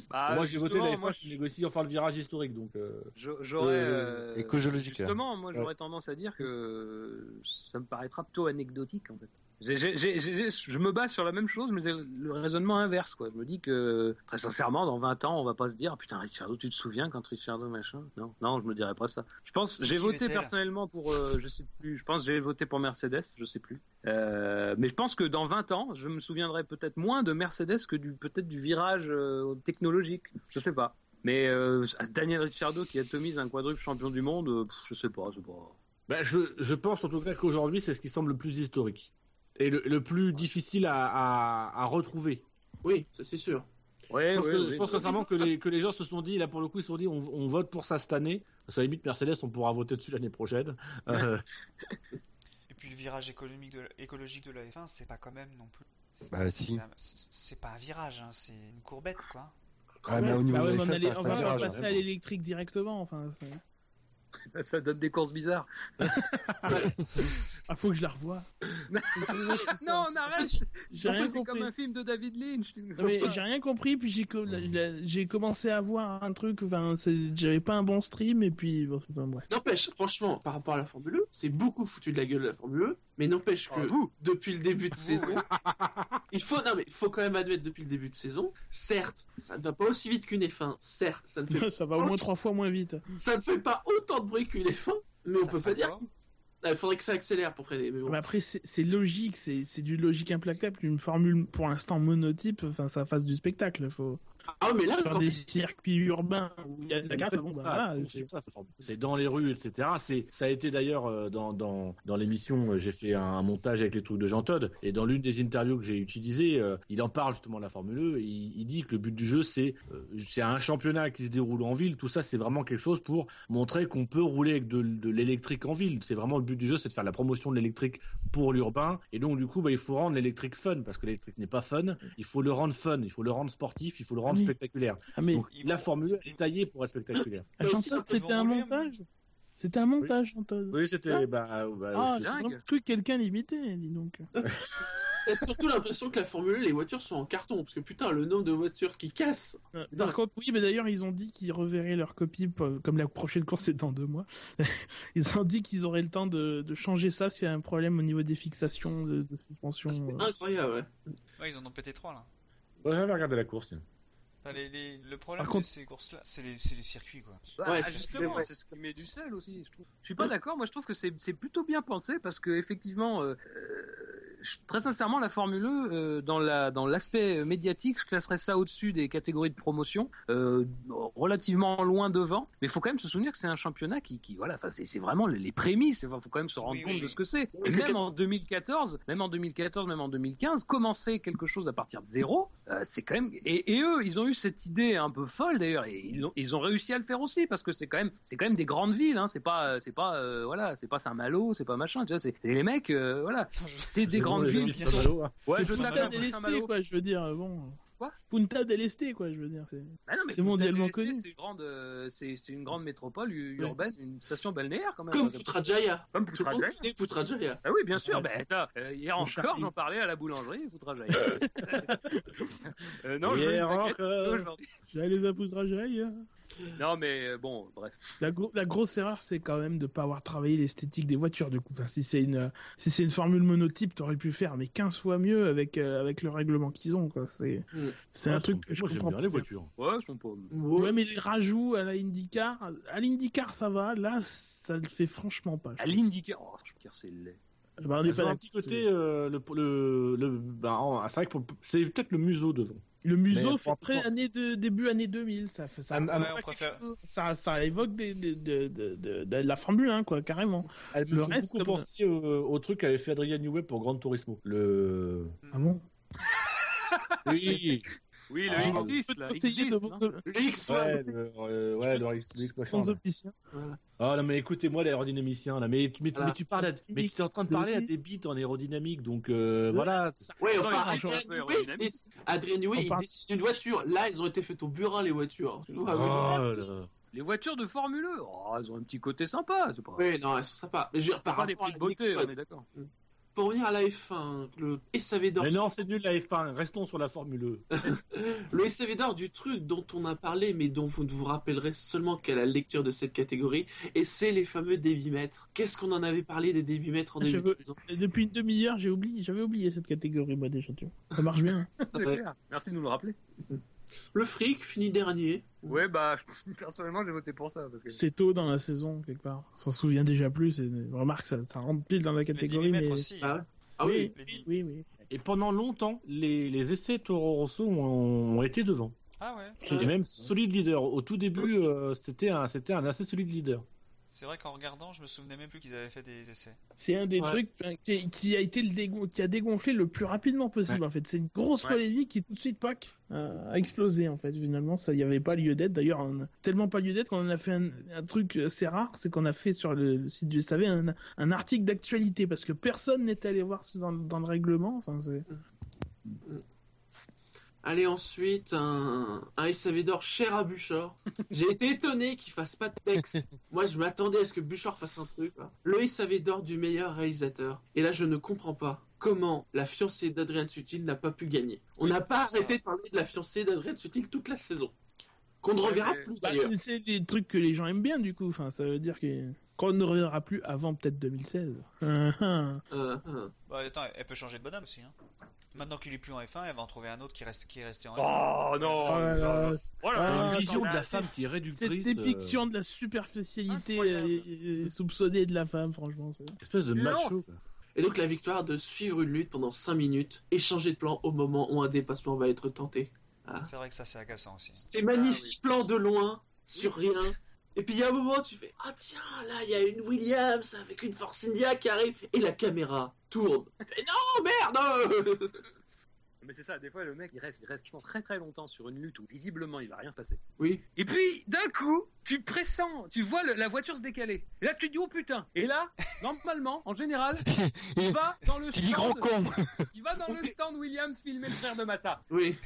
Bah, moi j'ai voté justement, la moi, F1 qui négocie enfin le virage historique donc. euh, Je- J'aurais. Euh, euh, écologique, Justement, moi j'aurais tendance à dire que ça me paraîtra plutôt anecdotique en fait. Je me base sur la même chose, mais c'est le raisonnement inverse quoi. Je me dis que très sincèrement, dans 20 ans, on va pas se dire putain Ricciardo, tu te souviens quand Ricciardo machin? Non, non, je me dirais pas ça. Je pense, j'ai voté Vettel personnellement pour, euh, je sais plus. Je pense j'ai voté pour Mercedes, je sais plus. Euh, mais je pense que dans 20 ans, je me souviendrai peut-être moins de Mercedes que du peut-être du virage euh, technologique. Je sais pas. Mais euh, Daniel Ricciardo qui atomise un quadruple champion du monde, pff, je sais pas, c'est pas. Ben, je, je pense en tout cas qu'aujourd'hui, c'est ce qui semble le plus historique. Et le, le plus difficile à, à, à retrouver. Oui, ça c'est sûr. Ouais, Je pense, ouais, que, ouais, je pense ouais. sincèrement que les, que les gens se sont dit, là pour le coup, ils se sont dit, on, on vote pour ça cette année. Parce qu'à la limite, Mercedes, on pourra voter dessus l'année prochaine. Euh, Et puis le virage économique de, écologique de la F1, c'est pas quand même non plus. Bah si. C'est pas un virage, hein, c'est une courbette quoi. Ah, mais au niveau Bah ouais, de on, la F1, allait- on va pas virage, passer hein. à l'électrique directement. Enfin, Ça donne des courses bizarres. ah, faut que je la revoie. non, on arrête J'ai En rien compris. comme un film de David Lynch. J'ai rien compris, puis j'ai co- commencé à voir un truc, enfin, j'avais pas un bon stream, et puis, bon. N'empêche, franchement, par rapport à la Formule 1, c'est beaucoup foutu de la gueule de la Formule 1, mais n'empêche que depuis le début de saison, il faut, non mais il faut quand même admettre depuis le début de saison, certes, ça ne va pas aussi vite qu'une F1, certes, ça ne fait, Ça va au moins trois fois moins vite. ça ne fait pas autant de bruit qu'une F1, mais on peut pas dire. Ah, Il faudrait que ça accélère pour freiner, mais bon. Mais après, c'est c'est logique, c'est c'est du logique implacable. Une formule, pour l'instant, monotype, enfin, ça fasse du spectacle. Faut... Ah, mais là, sur des circuits urbains où il y a de la casse, bon, bah, c'est dans les rues, etc. C'est, ça a été d'ailleurs euh, dans, dans, dans l'émission, euh, j'ai fait un montage avec les trucs de Jean Todd, et dans l'une des interviews que j'ai utilisées, euh, il en parle justement de la Formule 1, e, il, dit que le but du jeu, c'est, c'est un championnat qui se déroule en ville, tout ça, c'est vraiment quelque chose pour montrer qu'on peut rouler avec de, de l'électrique en ville. C'est vraiment le but du jeu, c'est de faire la promotion de l'électrique pour l'urbain, et donc du coup, bah, il faut rendre l'électrique fun, parce que l'électrique n'est pas fun, il faut le rendre fun, il faut le rendre sportif, il faut le rendre spectaculaire. Ah, mais la Formule est taillée pour être spectaculaire. c'était un montage. C'était un montage, Oui, c'était. Bah, bah, ah, j'ai cru que quelqu'un l'imitait, dis donc. J'ai surtout l'impression que la Formule 1, les voitures sont en carton, parce que putain, le nombre de voitures qui cassent. Par contre, oui, mais d'ailleurs, ils ont dit qu'ils reverraient leur copie, comme la prochaine course est dans deux mois. ils ont dit qu'ils auraient le temps de, changer ça s'il y a un problème au niveau des fixations de, suspension. Ah, c'est euh. incroyable, ouais. Ouais, ils en ont pété trois là. Ouais, j'avais regardé la course. Le problème de ces courses-là, c'est les, circuits, quoi. Bah, ouais, justement, c'est ce qui met du sel aussi, je trouve. Je suis pas d'accord, moi je trouve que c'est plutôt bien pensé parce que effectivement, euh, très sincèrement, la Formule 1, euh, dans la dans l'aspect médiatique, je classerais ça au-dessus des catégories de promotion, euh, relativement loin devant. Mais il faut quand même se souvenir que c'est un championnat qui, qui voilà, c'est vraiment les prémices. Il faut quand même se rendre compte de ce que c'est. même en 2014, même en 2014, même en 2015, commencer quelque chose à partir de zéro, euh, c'est quand même. Et, et, eux, ils ont eu cette idée un peu folle d'ailleurs, et ils ont, ils ont réussi à le faire aussi parce que c'est quand même c'est quand même des grandes villes. Hein, c'est pas c'est pas voilà, c'est pas Saint-Malo, c'est pas machin. Tu vois, c'est les mecs, voilà, c'est des grande ville. Ouais, c'est quoi, je veux dire. Bon. Quoi Punta del Este, quoi, je veux dire. C'est bah mondialement connu. C'est une grande, euh, c'est une grande métropole urbaine, une station balnéaire quand même. Comme Putrajaya. Comme Putrajaya. Putrajaya. Ah oui, bien sûr. Ben, euh, hier encore, j'en parlais à la boulangerie, Putrajaya. euh, non, hier encore. J'allais à Putrajaya. Non, mais euh, bon, bref. La, la grosse erreur, c'est quand même de pas avoir travaillé l'esthétique des voitures. Du coup, enfin, si c'est une, si c'est une formule monotype, t'aurais pu faire, mais 15 fois mieux avec, euh, avec le règlement qu'ils ont, quoi. C'est, mm. C'est un truc que je comprends bien les voitures. Ouais, sont pas. Ouais, mais les rajouts à la IndyCar, à l'IndyCar, ça va. Là, ça le fait franchement pas. À l'IndyCar, oh, c'est laid. Bah, on est pas un petit côté, euh, le, le, le, bah, c'est vrai que c'est peut-être le museau devant. Le museau fait très année de, début année 2000, ça fait ça. ça, ça, évoque des, de, de, de, de, la Formule 1, quoi, carrément. le reste, au, au, truc qu'avait fait Adrien Newey pour Gran Turismo. Le. Ah bon? Oui. Oui, le ah, X10, là. Le X, ouais, le, euh, ouais, le X, X machin. Voilà. Ah non, mais écoutez-moi, l'aérodynamicien, là. Mais, mais, mais tu parles, à, mais tu es en train de parler à des bits en aérodynamique, donc euh, voilà. Ouais, enfin, Adrien Newey, il décide une voiture. Là, ils ont été faits au burin, les voitures. Oh, les voitures de Formule 1, oh, elles ont un petit côté sympa. Pas... Oui, non, elles sont sympas. Mais je veux dire, par rapport des petites beautés, on est d'accord. Mm pour revenir à la F1, le SAV d'or. Mais non, c'est nul la F1, restons sur la Formule 1. E. le SAV d'or du truc dont on a parlé, mais dont vous ne vous rappellerez seulement qu'à la lecture de cette catégorie, et c'est les fameux débitmètres. Qu'est-ce qu'on en avait parlé des débitmètres en début de saison Depuis une demi-heure, j'ai oublié, j'avais oublié cette catégorie, moi déjà, tu Ça marche bien. Merci de nous le rappeler. Le fric finit dernier. Ouais, bah, personnellement, j'ai voté pour ça. C'est tôt dans la saison, quelque part. On s'en souvient déjà plus. Et... Remarque, ça, ça rentre pile dans la catégorie. Mais... Aussi, ah, ah oui, oui, oui, Et pendant longtemps, les, les essais Toro Rosso ont, été devant. Ah ouais. C'est même solide leader. Au tout début, euh, c'était un, c'était un assez solide leader. C'est vrai qu'en regardant, je me souvenais même plus qu'ils avaient fait des essais. C'est un des trucs qui, a été le qui a dégonflé le plus rapidement possible en fait. C'est une grosse polémique qui tout de suite pack a explosé en fait. Finalement, ça y avait pas lieu d'être. D'ailleurs, tellement pas lieu d'être qu'on en a fait un, truc assez rare, c'est qu'on a fait sur le, site du SAV un, un article d'actualité parce que personne n'était allé voir dans, dans le règlement. Enfin, c'est. Allez, ensuite, un, un SAV d'or cher à Bouchard. J'ai été étonné qu'il fasse pas de texte. Moi, je m'attendais à ce que Bouchard fasse un truc. Le SAV d'or du meilleur réalisateur. Et là, je ne comprends pas comment la fiancée d'Adrien Sutil n'a pas pu gagner. On n'a pas arrêté de parler de la fiancée d'Adrien Sutil toute la saison. Qu'on ne reverra plus bah, d'ailleurs. c'est des trucs que les gens aiment bien, du coup. Enfin, ça veut dire qu'on ne reverra plus avant peut-être 2016. Uh bah, attends, elle peut changer de bonhomme aussi. Hein. Maintenant qu'il est plus en F1, elle va en trouver un autre qui reste qui est resté en F1. Oh non, oh Voilà, une vision de la femme qui est réductrice. Cette dépiction de la superficialité euh, soupçonnée de la femme, franchement. Espèce de macho. Et donc la victoire de suivre une lutte pendant 5 minutes et changer de plan au moment où un dépassement va être tenté. Ah. C'est vrai que ça c'est agaçant aussi. C'est magnifique plan de loin sur rien. Et puis il y a un moment, tu fais Ah tiens, là il y a une Williams avec une Force India qui arrive et la caméra tourne. Et non, merde mais c'est ça, des fois le mec il reste, il reste très très longtemps sur une lutte où visiblement il va rien se passer. Oui. Et puis d'un coup, tu pressens, tu vois la voiture se décaler. Et là tu te dis oh putain. Et là, normalement, en général, il va dans le tu grand con. Il va dans le stand Williams filmer le frère de Massa. Oui.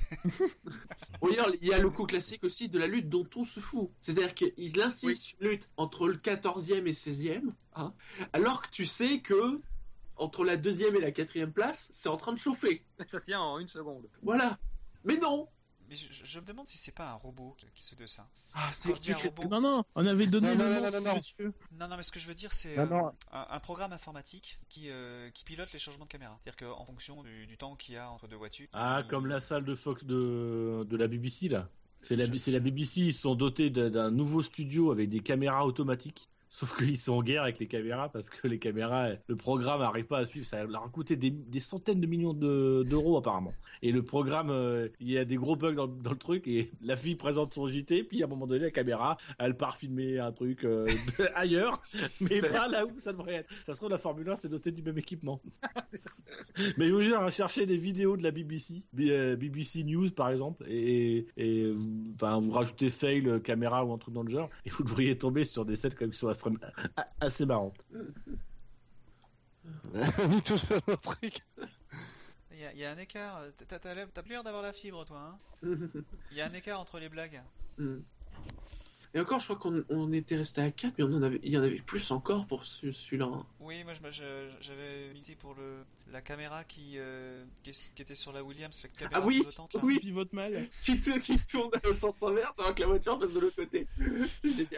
il y a le coup classique aussi de la lutte dont on se fout. C'est-à-dire qu'il insiste sur une lutte entre le 14e et 16e, hein, alors que tu sais que entre la deuxième et la quatrième place, c'est en train de chauffer. Ça tient en une seconde. Voilà. Mais non. Mais je, me demande si c'est pas un robot qui se de ça. Ah, c'est robot... Non, non, on avait donné non, le non, nom, non, non, monsieur. Non, non, mais ce que je veux dire, c'est euh, un, programme informatique qui, euh, qui pilote les changements de caméra. C'est-à-dire qu'en fonction du, temps qu'il y a entre deux voitures. Ah, comme la salle de Fox de, de la BBC, là. C'est la, la BBC, ils sont dotés d'un nouveau studio avec des caméras automatiques Sauf qu'ils sont en guerre avec les caméras parce que les caméras, le programme n'arrive pas à suivre. Ça leur a coûté des, centaines de millions d'euros apparemment. Et le programme, euh, il y a des gros bugs dans, le truc et la fille présente son JT, puis à un moment donné, la caméra, elle part filmer un truc euh, ailleurs, mais pas là où ça devrait être. Ça se trouve, la Formule 1 c'est doté du même équipement. mais vous jure, chercher des vidéos de la BBC, BBC euh, News par exemple, et, et enfin, vous rajoutez fail caméra ou un truc dans le genre, et vous devriez tomber sur des scènes comme sur assez marrante. Il y, a un écart. T'as plus l'air d'avoir la fibre, toi. Hein Il y a un écart entre les blagues. Mm. Et encore, je crois qu'on était resté à 4, mais on en avait, il y en avait plus encore pour celui-là. Hein. Oui, moi j'avais mis pour le, la caméra qui, euh, qui, était sur la Williams, la caméra ah oui, pivotante, oui, pivote mal. qui, qui tourne au sens inverse alors que la voiture passe de l'autre côté.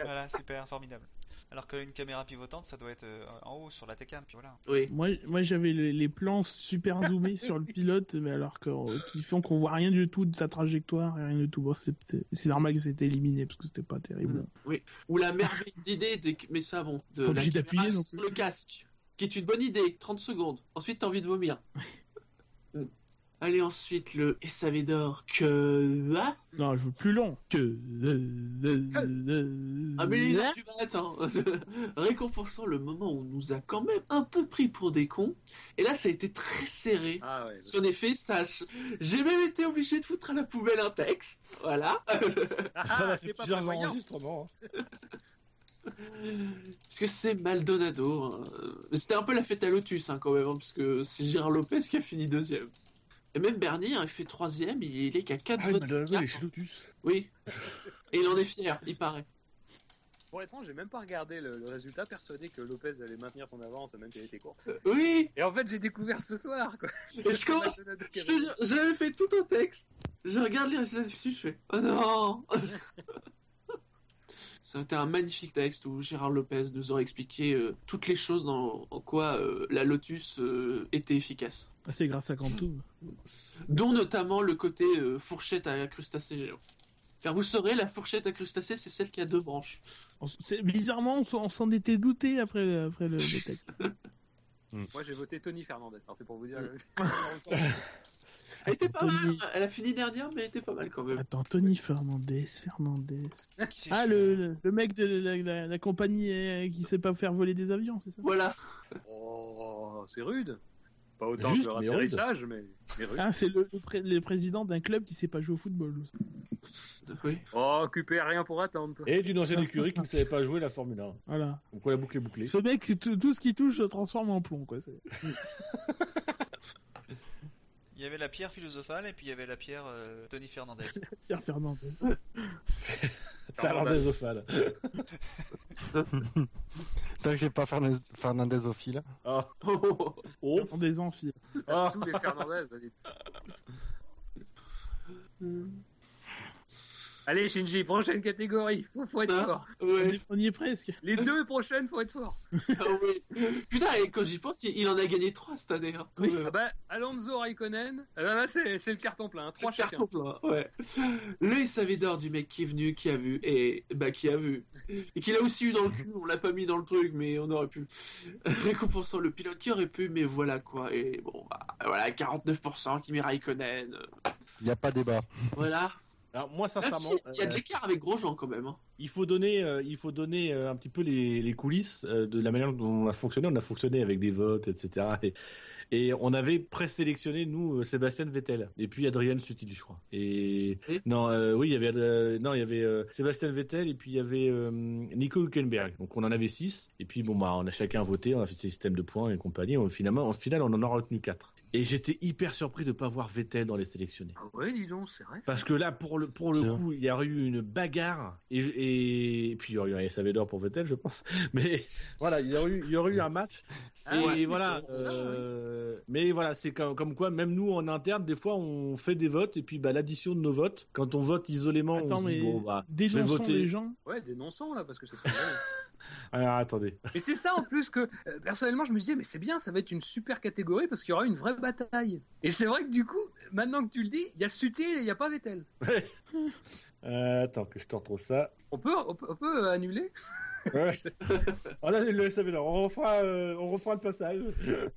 Voilà, super, formidable. Alors qu'une caméra pivotante, ça doit être euh, en haut sur la Tcam, puis voilà. Oui. Moi, moi j'avais les, plans super zoomés sur le pilote, mais alors que, euh, qui font qu'on voit rien du tout de sa trajectoire, rien du tout. Bon, c'est normal que c'était éliminé parce que c'était pas terrible. Mm. Oui. Ou la merveille d'idée, mais ça bon, de la d'appuyer sur le casque, qui est une bonne idée. 30 secondes. Ensuite, t'as envie de vomir. Allez ensuite le ça d'or que ah Non, je veux plus long. Que Ah mais là, tu m'attends. Récompensant le moment où on nous a quand même un peu pris pour des cons. Et là, ça a été très serré. Ah ouais, Parce qu'en effet, sache, j'ai même été obligé de foutre à la poubelle un texte. Voilà. Ah, ça a fait plusieurs enregistrements. Hein. Parce que c'est Maldonado. Hein. C'était un peu la fête à Lotus hein, quand même, parce que c'est Gérard Lopez qui a fini deuxième. Et même Bernier, il fait troisième, il est qu'à 4 ah, votes. Oui. Et il en est fier, il paraît. Pour être franc, j'ai même pas regardé le, résultat, persuadé que Lopez allait maintenir son avance, même qu'il était court. Euh, oui Et en fait, j'ai découvert ce soir, quoi. Et je commence. J'avais fait tout un texte. Je regarde les résultats dessus, je fais Oh non Ça a été un magnifique texte où Gérard Lopez nous aurait expliqué euh, toutes les choses dans, en quoi euh, la Lotus euh, était efficace. Ah, c'est grâce à Cantou. Dont notamment le côté fourchette à crustacés géants. Car vous saurez, la fourchette à crustacés, c'est celle qui a deux branches. Bizarrement, on s'en était douté après, après le, texte. Moi, j'ai voté Tony Fernandez. c'est pour vous dire. Elle était pas mal. Elle a fini dernière, mais elle était pas mal quand même. Attends, Tony Fernandez, Fernandez. ah, le, le, mec de la, la, compagnie euh, qui sait pas faire voler des avions, c'est ça? Voilà. Oh, c'est rude. Pas autant Juste, que le atterrissage, mais, mais, Ah, c'est le, le, président d'un club qui sait pas jouer au football. Oui. Oh, occupé rien pour attendre. Et d'une ancienne écurie qui ne savait pas jouer la Formule 1. Voilà. Donc la boucle est bouclée. Ce mec, tout ce qui touche se transforme en plomb, quoi. Il y avait la pierre philosophale et puis il y avait la pierre euh, Tony Fernandez. pierre Fernandez. Fernandezophale. Tant que c'est pas Fernandezophile. Oh. Oh. oh. Fernandezophile. Oh. Tous les Fernandez. Allez, Shinji, prochaine catégorie. Faut être ah, fort. On y est presque. Les deux prochaines, faut être fort. ah, oui. Putain, et quand j'y pense, il en a gagné trois cette année. Hein, ah bah, Alonso Raikkonen, ah bah, là, c'est, le carton plein. Trois c'est le carton plein, ouais. Le du mec qui est venu, qui a vu, et bah, qui a vu. Et qui l'a aussi eu dans le cul. On l'a pas mis dans le truc, mais on aurait pu. Récompensant le pilote qui aurait pu, mais voilà quoi. Et bon, bah, voilà, 49% qui met Raikkonen. Il n'y a pas débat. Voilà. Alors moi sincèrement, il y a de l'écart avec Grosjean quand même. Hein. Il faut donner, il faut donner un petit peu les, les coulisses de la manière dont on a fonctionné. On a fonctionné avec des votes, etc. Et, et on avait présélectionné nous Sébastien Vettel et puis Adrien Sutil, je crois. Et, non, oui, il y avait non, il y avait Sébastien Vettel et puis il y avait Nico Hülkenberg. Donc on en avait six. Et puis bon bah on a chacun voté, on a fait un système de points et compagnie. On, finalement, en final, on en a retenu quatre. Et j'étais hyper surpris de pas voir Vettel dans les sélectionnés. Ah ouais, dis donc, c'est vrai. Parce que là, pour le, pour le coup, il y a eu une bagarre. Et, et puis, il y aurait eu Savedor pour Vettel, je pense. Mais voilà, il y aurait eu, il y aurait eu un match. Ah et ouais, voilà. ça, euh, Mais voilà, c'est comme, comme quoi, même nous, en interne, des fois, on fait des votes. Et puis, bah, l'addition de nos votes, quand on vote isolément, Attends, on se dit, mais bon, bah, je vais dénonçons voter. les gens. Ouais, dénonçons là, parce que c'est ce qu'on veut. Alors, attendez. Et c'est ça en plus que euh, personnellement je me disais mais c'est bien ça va être une super catégorie parce qu'il y aura une vraie bataille. Et c'est vrai que du coup maintenant que tu le dis il y a Sutil et il n'y a pas Vettel. Euh, attends, que je te retrouve ça. On peut on peut, on peut, euh, annuler Ouais. On a le SAV d'or. On refera, euh, on refera le passage.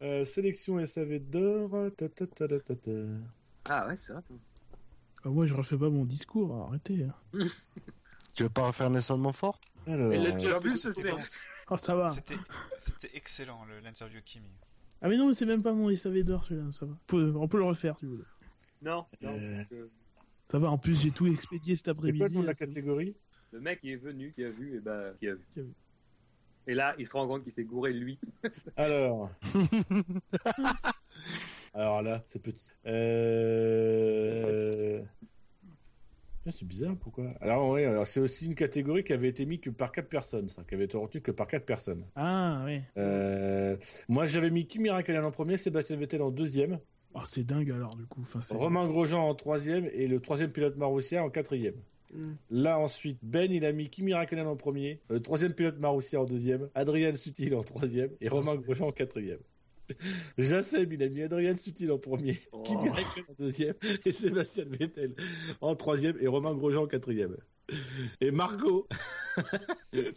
Euh, sélection SAV d'or. Ta, ta, ta, ta, ta, ta. Ah ouais c'est vrai. Ah, moi, je refais pas mon discours, arrêtez. Tu veux pas refaire Nelson Montfort Alors, Elle l'a déjà C'était c'est bon. Oh, ça va. C'était excellent le- l'interview Kimi. Ah, mais non, mais c'est même pas mon SAV d'or, celui-là, ça va. On peut, on peut le refaire, si vous voulez. Non, non Euh. que Ça va, en plus, j'ai tout expédié cet c'est quoi après-midi. le nom de la catégorie le mec il est venu qui a vu et bah qui a vu. Qui a vu. Et là il se rend compte qu'il s'est gouré lui. Alors. Alors là, c'est petit. Euh... Ah, c'est bizarre, pourquoi? Alors, ouais, alors c'est aussi une catégorie qui avait été mise que par quatre personnes, ça, qui avait été retenue que par quatre personnes. Ah, ouais. Euh, Moi, j'avais mis Kimi Raikkonen en premier, Sébastien Vettel en deuxième, Oh, c'est dingue alors, du coup. Enfin, c'est- Romain Grosjean en troisième et le troisième pilote Marussia en quatrième. Mm. Là ensuite, Ben il a mis Kimi Raikkonen en premier, le troisième pilote Marussia en deuxième, Adrien Sutil en troisième et Romain Grosjean en quatrième. Jassem il a mis Adrien Sutil en premier, Oh. Kimi Raikkonen en deuxième et Sébastien Vettel en troisième et Romain Grosjean en quatrième. Et Marco,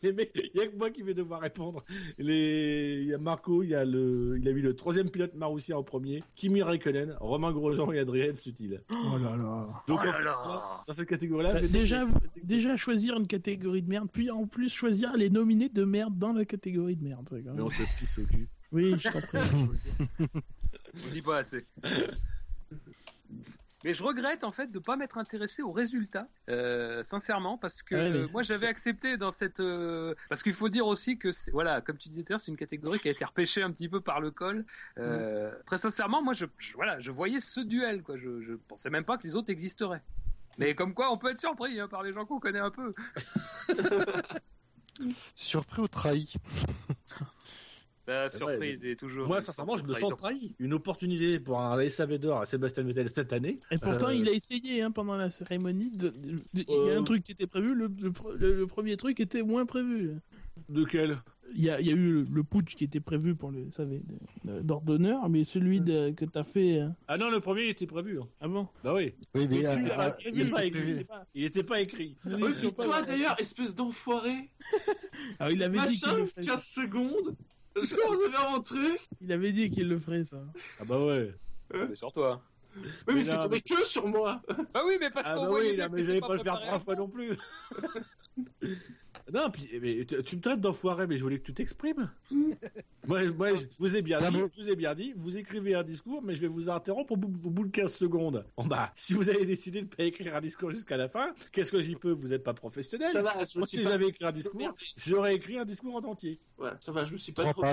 les mecs, il y a que moi qui vais devoir répondre. Les, il y a Marco, il y a le, il a mis le troisième pilote Marussia en premier, Kimi Raikkonen, Romain Grosjean et Adrien Sutil. Oh là là. Donc Oh là dans cette catégorie-là, Bah, déjà, déjà choisir une catégorie de merde, puis en plus choisir les nominés de merde dans la catégorie de merde. Mais on se pisse au cul. Oui, je t'en prie. On dit pas assez. Mais je regrette en fait de pas m'être intéressé aux résultats, euh, sincèrement, parce que Ouais, euh, moi j'avais accepté dans cette, euh, parce qu'il faut dire aussi que voilà, comme tu disais tout à l'heure, c'est une catégorie qui a été repêchée un petit peu par le col. Euh, Très sincèrement, moi je, je- voilà, je voyais ce duel quoi, je, je pensais même pas que les autres existeraient. Mais comme quoi, on peut être surpris hein, par les gens qu'on connaît un peu. Surpris ou trahi? La surprise est toujours. Moi, sincèrement, je me sens trahi. Une opportunité pour un SAV d'or à Sébastien Vettel cette année. Et pourtant, Euh, il a essayé hein, pendant la cérémonie. de- de- de- Il y a Euh. un truc qui était prévu, le, le pre- le- le premier truc était moins prévu. De quel? Il y a, il y a eu le, le putsch qui était prévu pour le, vous savez, de- d'ordre d'honneur, mais celui de- que t'as fait. Ah non, le premier il était prévu. hein. Ah bon? Bah oui. Oui, mais Il euh, était euh, pas- il écrit. Il était pas écrit. Oui, toi d'ailleurs, espèce d'enfoiré, Alors, il avait machin, le ferait. 15 secondes, je commence à faire mon truc. Il avait dit qu'il le ferait, ça. Ah bah ouais. C'est sur toi. Oui, mais, Mais c'est tombé mais- que sur moi. Ah oui, mais parce Ah qu'on bah voyait oui, mais j'allais pas le faire trois fois non plus. Non, puis mais, tu, tu me traites d'enfoiré, mais je voulais que tu t'exprimes. moi, moi, je vous ai bien Ah dit, je vous ai bien dit, vous écrivez un discours, mais je vais vous interrompre au bout, au bout de 15 secondes. Bon bah, si vous avez décidé de pas écrire un discours jusqu'à la fin, qu'est-ce que j'y peux? Vous êtes pas professionnel. Ça va, je me Moi, suis si j'avais écrit un discours, j'aurais écrit un discours en entier. Voilà, ça va, je me suis pas trop.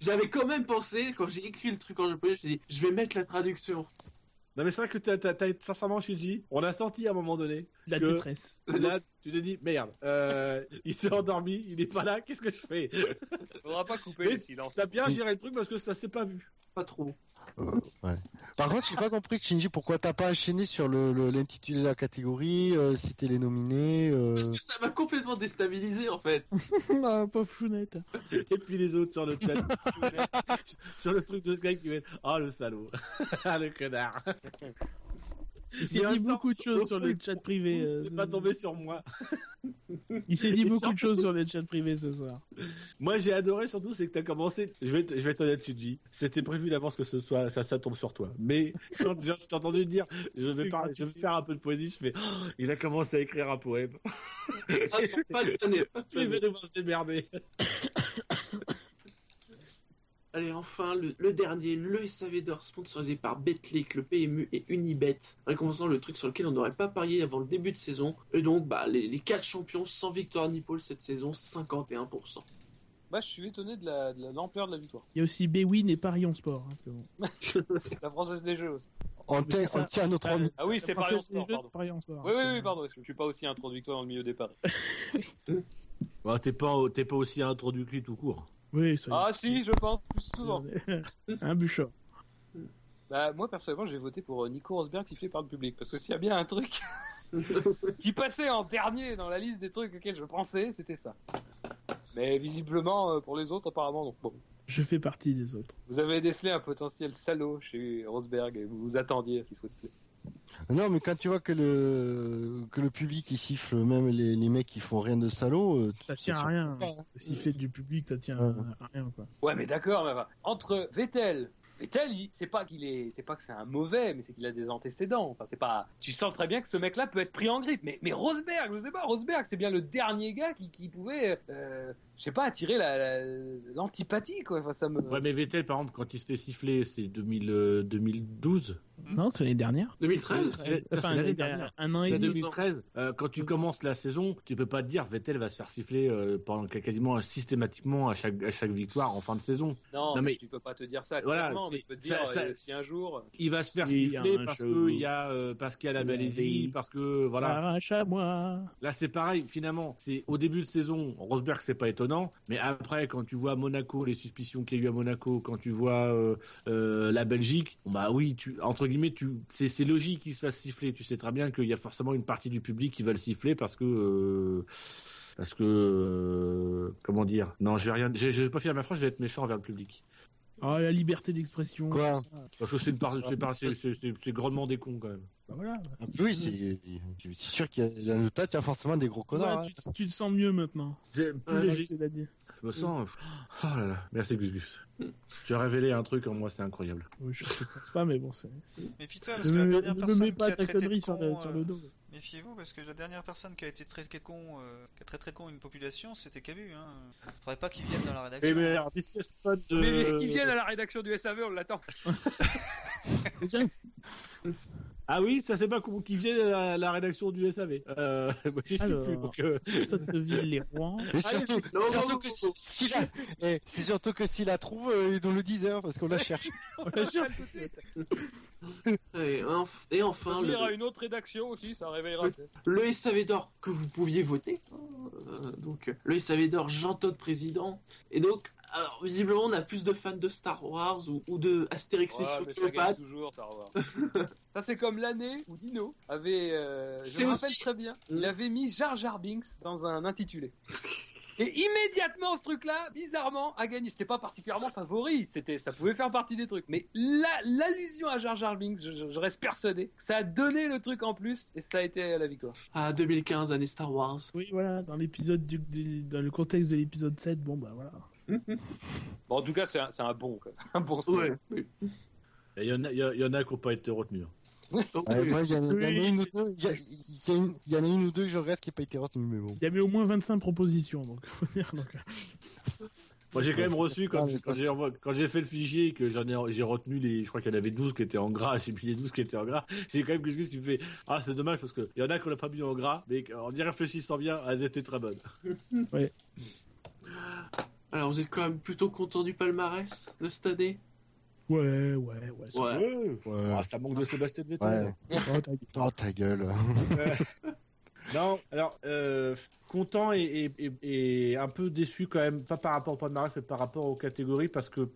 J'avais quand même pensé, quand j'ai écrit le truc en japonais, je me suis dit, je vais mettre la traduction. Non mais c'est vrai que t'as, t'as, t'as, sincèrement, Shinji, on a senti à un moment donné, La Que- détresse. là, tu t'es dit, merde, euh, il s'est endormi, il est pas là, qu'est-ce que je fais? Faudra pas couper Mais les silences. T'as bien géré le truc parce que ça s'est pas vu. Pas trop. Par contre, j'ai pas compris, Shinji, pourquoi t'as pas enchaîné sur le- le- l'intitulé de la catégorie, euh, citer les nominés. euh, Parce que ça m'a complètement déstabilisé en fait. ah, pauvre chounette. Et puis les autres sur le chat, sur le truc de Sky qui va être, oh le salaud, ah le connard. Il s'est dit beaucoup de choses sur le chat privé. C'est pas tombé sur moi. Il s'est dit beaucoup de choses sur le chat privé ce soir. Moi, j'ai adoré surtout, c'est que t'as commencé. Je vais, je vais être honnête, tu dis. C'était prévu d'avance que ce soit, ça, ça tombe sur toi. Mais quand j'ai entendu dire, je vais, je vais faire un peu de poésie, je fais, oh, il a commencé à écrire un poème. Ah, pas se démerder. Allez, enfin, le, le dernier, le SAV d'or, sponsorisé par Betclic, le PMU et Unibet, récompensant le truc sur lequel on n'aurait pas parié avant le début de saison. Et donc, bah, les, les 4 champions sans victoire ni pôle cette saison, 51%. Bah, je suis étonné de la- de la- de l'ampleur de la victoire. Il y a aussi Bewin et Parion Sport. hein, que bon. La française des jeux aussi. On, tient- on tient notre Bah, ami. Ah oui, c'est Parion Sport, Jeux, pardon. c'est Parion Sport. Oui, oui, oui, pardon. Je suis pas aussi introduit que toi dans le milieu des paris. Bon, t'es pas, t'es pas aussi introduit tout court. Oui. Ah si, je pense plus souvent. Un bûcheur. Bah, moi, personnellement, j'ai voté pour euh, Nico Rosberg sifflé par le public. Parce que s'il y a bien un truc qui passait en dernier dans la liste des trucs auxquels je pensais, c'était ça. Mais visiblement, euh, pour les autres, apparemment, non. Bon. Je fais partie des autres. Vous avez décelé un potentiel salaud chez Rosberg et vous vous attendiez à ce qu'il soit sifflé. Non, mais quand tu vois que le que le public il siffle, même les, les mecs qui font rien de salaud, euh, Ça tient à rien. Le sifflet du public, ça tient Ouais. à rien. Quoi. Ouais, mais d'accord, mais entre Vettel, Vettel, il- c'est pas qu'il est, c'est pas que c'est un mauvais, mais c'est qu'il a des antécédents. Enfin, c'est pas, tu sens très bien que ce mec-là peut être pris en grippe. Mais, mais Rosberg, je sais pas, Rosberg, c'est bien le dernier gars qui, qui pouvait, euh, je sais pas, attirer la- la- l'antipathie, quoi. Enfin, ça me. Ouais, mais Vettel, par exemple, quand il se fait siffler, c'est 2000, euh, 2012. Non, c'est l'année dernière. 2013 C'est- c'est Enfin, l'année dernière. un an et C'est demi. 2013. Euh, quand tu commences la saison, tu peux pas te dire Vettel va se faire siffler euh, pendant quasiment systématiquement à chaque, à chaque victoire en fin de saison. Non, Non, mais mais- tu peux pas te dire ça. Voilà, clairement, mais c'est- tu peux te dire ça- ça- euh, si un jour. Il va se faire Si, siffler parce qu'il y a euh, parce qu'il y a la Malaisie, parce que voilà. Arrache à moi. Là, c'est pareil, finalement. C'est au début de saison, Rosberg, c'est pas étonnant. Mais après, quand tu vois Monaco, les suspicions qu'il y a eu à Monaco, quand tu vois euh, euh, la Belgique, bah oui, tu, entre guillemets, tu, c'est, c'est logique qu'il se fasse siffler. Tu sais très bien qu'il y a forcément une partie du public qui va le siffler parce que. euh, parce que. comment dire? Non, je vais rien. Je vais pas faire ma phrase, je vais être méchant envers le public. Oh, la liberté d'expression. Quoi. Parce que c'est, une part, c'est, par- c'est, c'est, c'est- c'est grandement des cons quand même. Bah voilà. Ah, Oui, c'est c'est sûr qu'il y a dans le tas, il y a forcément des gros connards. Ouais, hein. tu, tu te sens mieux maintenant. J'ai plus Ouais, léger. Je me sens. Oh là là, merci Gus Gus. Tu as révélé un truc en moi, c'est incroyable. Oui, je ne pense pas, mais bon, c'est. Méfie-toi parce Ne que la me, dernière ne me personne mets qui pas a ta traité de connerie sur, le, con, sur euh, le dos. Méfiez-vous parce que la dernière personne qui a été traitée con, euh, qui a traité con une population, c'était Cabu. Hein. Faudrait pas qu'il vienne dans la rédaction. Mais alors, d'ici à ce fan de. Mais qui viennent à la rédaction du SAV, on l'attend. Ah oui, ça c'est pas comment qui vient à la, la rédaction du SAV. Euh, moi, Alors. plus, donc, euh, Sotteville-les-Rouen. Et surtout, non, surtout non, que si, si la, eh, c'est surtout que s'il la trouve, euh, nous le dise, hein, parce qu'on la cherche. On de suite. Et, enf- et enfin, ira à le, une autre rédaction aussi, ça réveillera. le SAV d'or que vous pouviez voter. Euh, donc, le SAV d'or Jean-Todt président. Et donc, alors, visiblement, on a plus de fans de Star Wars ou, ou de Astérix Ouais, Mission mais ça gagne Cléopâtre. toujours, Star Wars. ça c'est comme l'année où Dino avait, euh, je me rappelle aussi- très bien, Mm. il avait mis Jar Jar Binks dans un intitulé. Et immédiatement, ce truc-là, bizarrement, a gagné. C'était pas particulièrement favori. C'était, ça pouvait faire partie des trucs. Mais la- l'allusion à Jar Jar Binks, je, je- je reste persuadé, ça a donné le truc en plus et ça a été la victoire. Ah, 2015, année Star Wars. Oui, voilà, dans l'épisode du, du- dans le contexte de l'épisode 7, bon bah voilà. Bon, en tout cas, c'est un, c'est un bon, quoi. un bon oui. Il y en a, il y, a- il y en a qui n'ont pas été retenus. Donc, Ouais, moi, il y, en a- Oui, une ou deux, il y, en a une ou que je regrette qui n'ait pas été retenue, mais bon. Il y avait au moins 25 propositions, donc faut dire. Donc, Moi j'ai quand même reçu quand, j'ai fait le fichier et que j'en ai j'ai retenu les je crois qu'il y en avait 12 qui étaient en gras, j'ai mis les 12 qui étaient en gras. J'ai quand même Gus qui me fait ah c'est dommage parce que il y en a qu'on n'a pas mis en gras mais en y réfléchissant bien, elles étaient très bonnes. alors, vous êtes quand même plutôt content du palmarès de cette année? Ouais, ouais, ouais. ça Ouais. Ah, ça manque de Sébastien Vettel. Ouais. Oh, ta gueule. Oh, ta gueule. Non, alors euh, content et, et, et- et un peu déçu quand même, pas par rapport au palmarès, mais par rapport aux catégories, parce que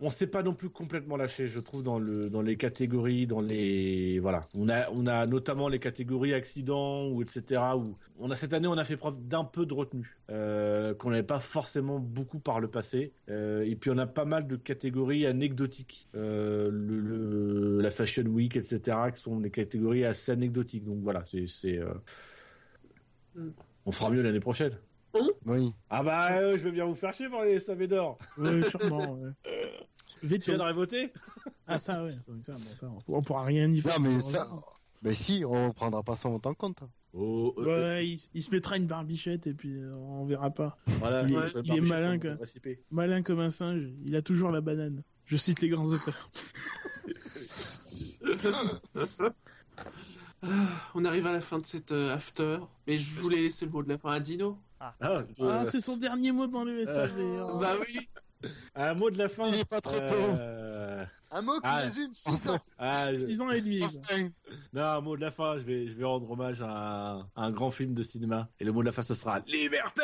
on s'est pas non plus complètement lâché, je trouve, dans le dans les catégories, dans les voilà. On a on a notamment les catégories accidents ou etc. Où on a cette année, on a fait preuve d'un peu de retenue euh, qu'on n'avait pas forcément beaucoup par le passé. Euh, et puis on a pas mal de catégories anecdotiques, euh, le, la Fashion Week, etc. qui sont des catégories assez anecdotiques. Donc voilà, c'est c'est on fera mieux l'année prochaine. Oui. Ah bah, je veux bien vous faire chier pour les SAV d'or. Oui, sûrement. Ouais. Veto. Tu viendrais voter Ah ça, oui. Ça, bon, ça, on pourra rien y faire. Non, mais ça... Ben si, on prendra pas son en compte. Oh, euh, ouais, il, il, se mettra une barbichette et puis euh, on verra pas. Voilà, il, est, il est malin, comme, malin comme un singe. Il a toujours la banane. Je cite les grands auteurs. on arrive à la fin de cette euh, after, mais je voulais laisser le mot de la fin à Dino. Ah, ah, ah c'est son dernier mot dans le SAV. Hein. Bah oui. Un mot de la fin. Il est pas trop euh... Un mot qui ah, résume 6 ans. Ah, 6 ans et demi. non, un mot de la fin, je vais, je vais rendre hommage à un, à un grand film de cinéma. Et le mot de la fin, ce sera Liberté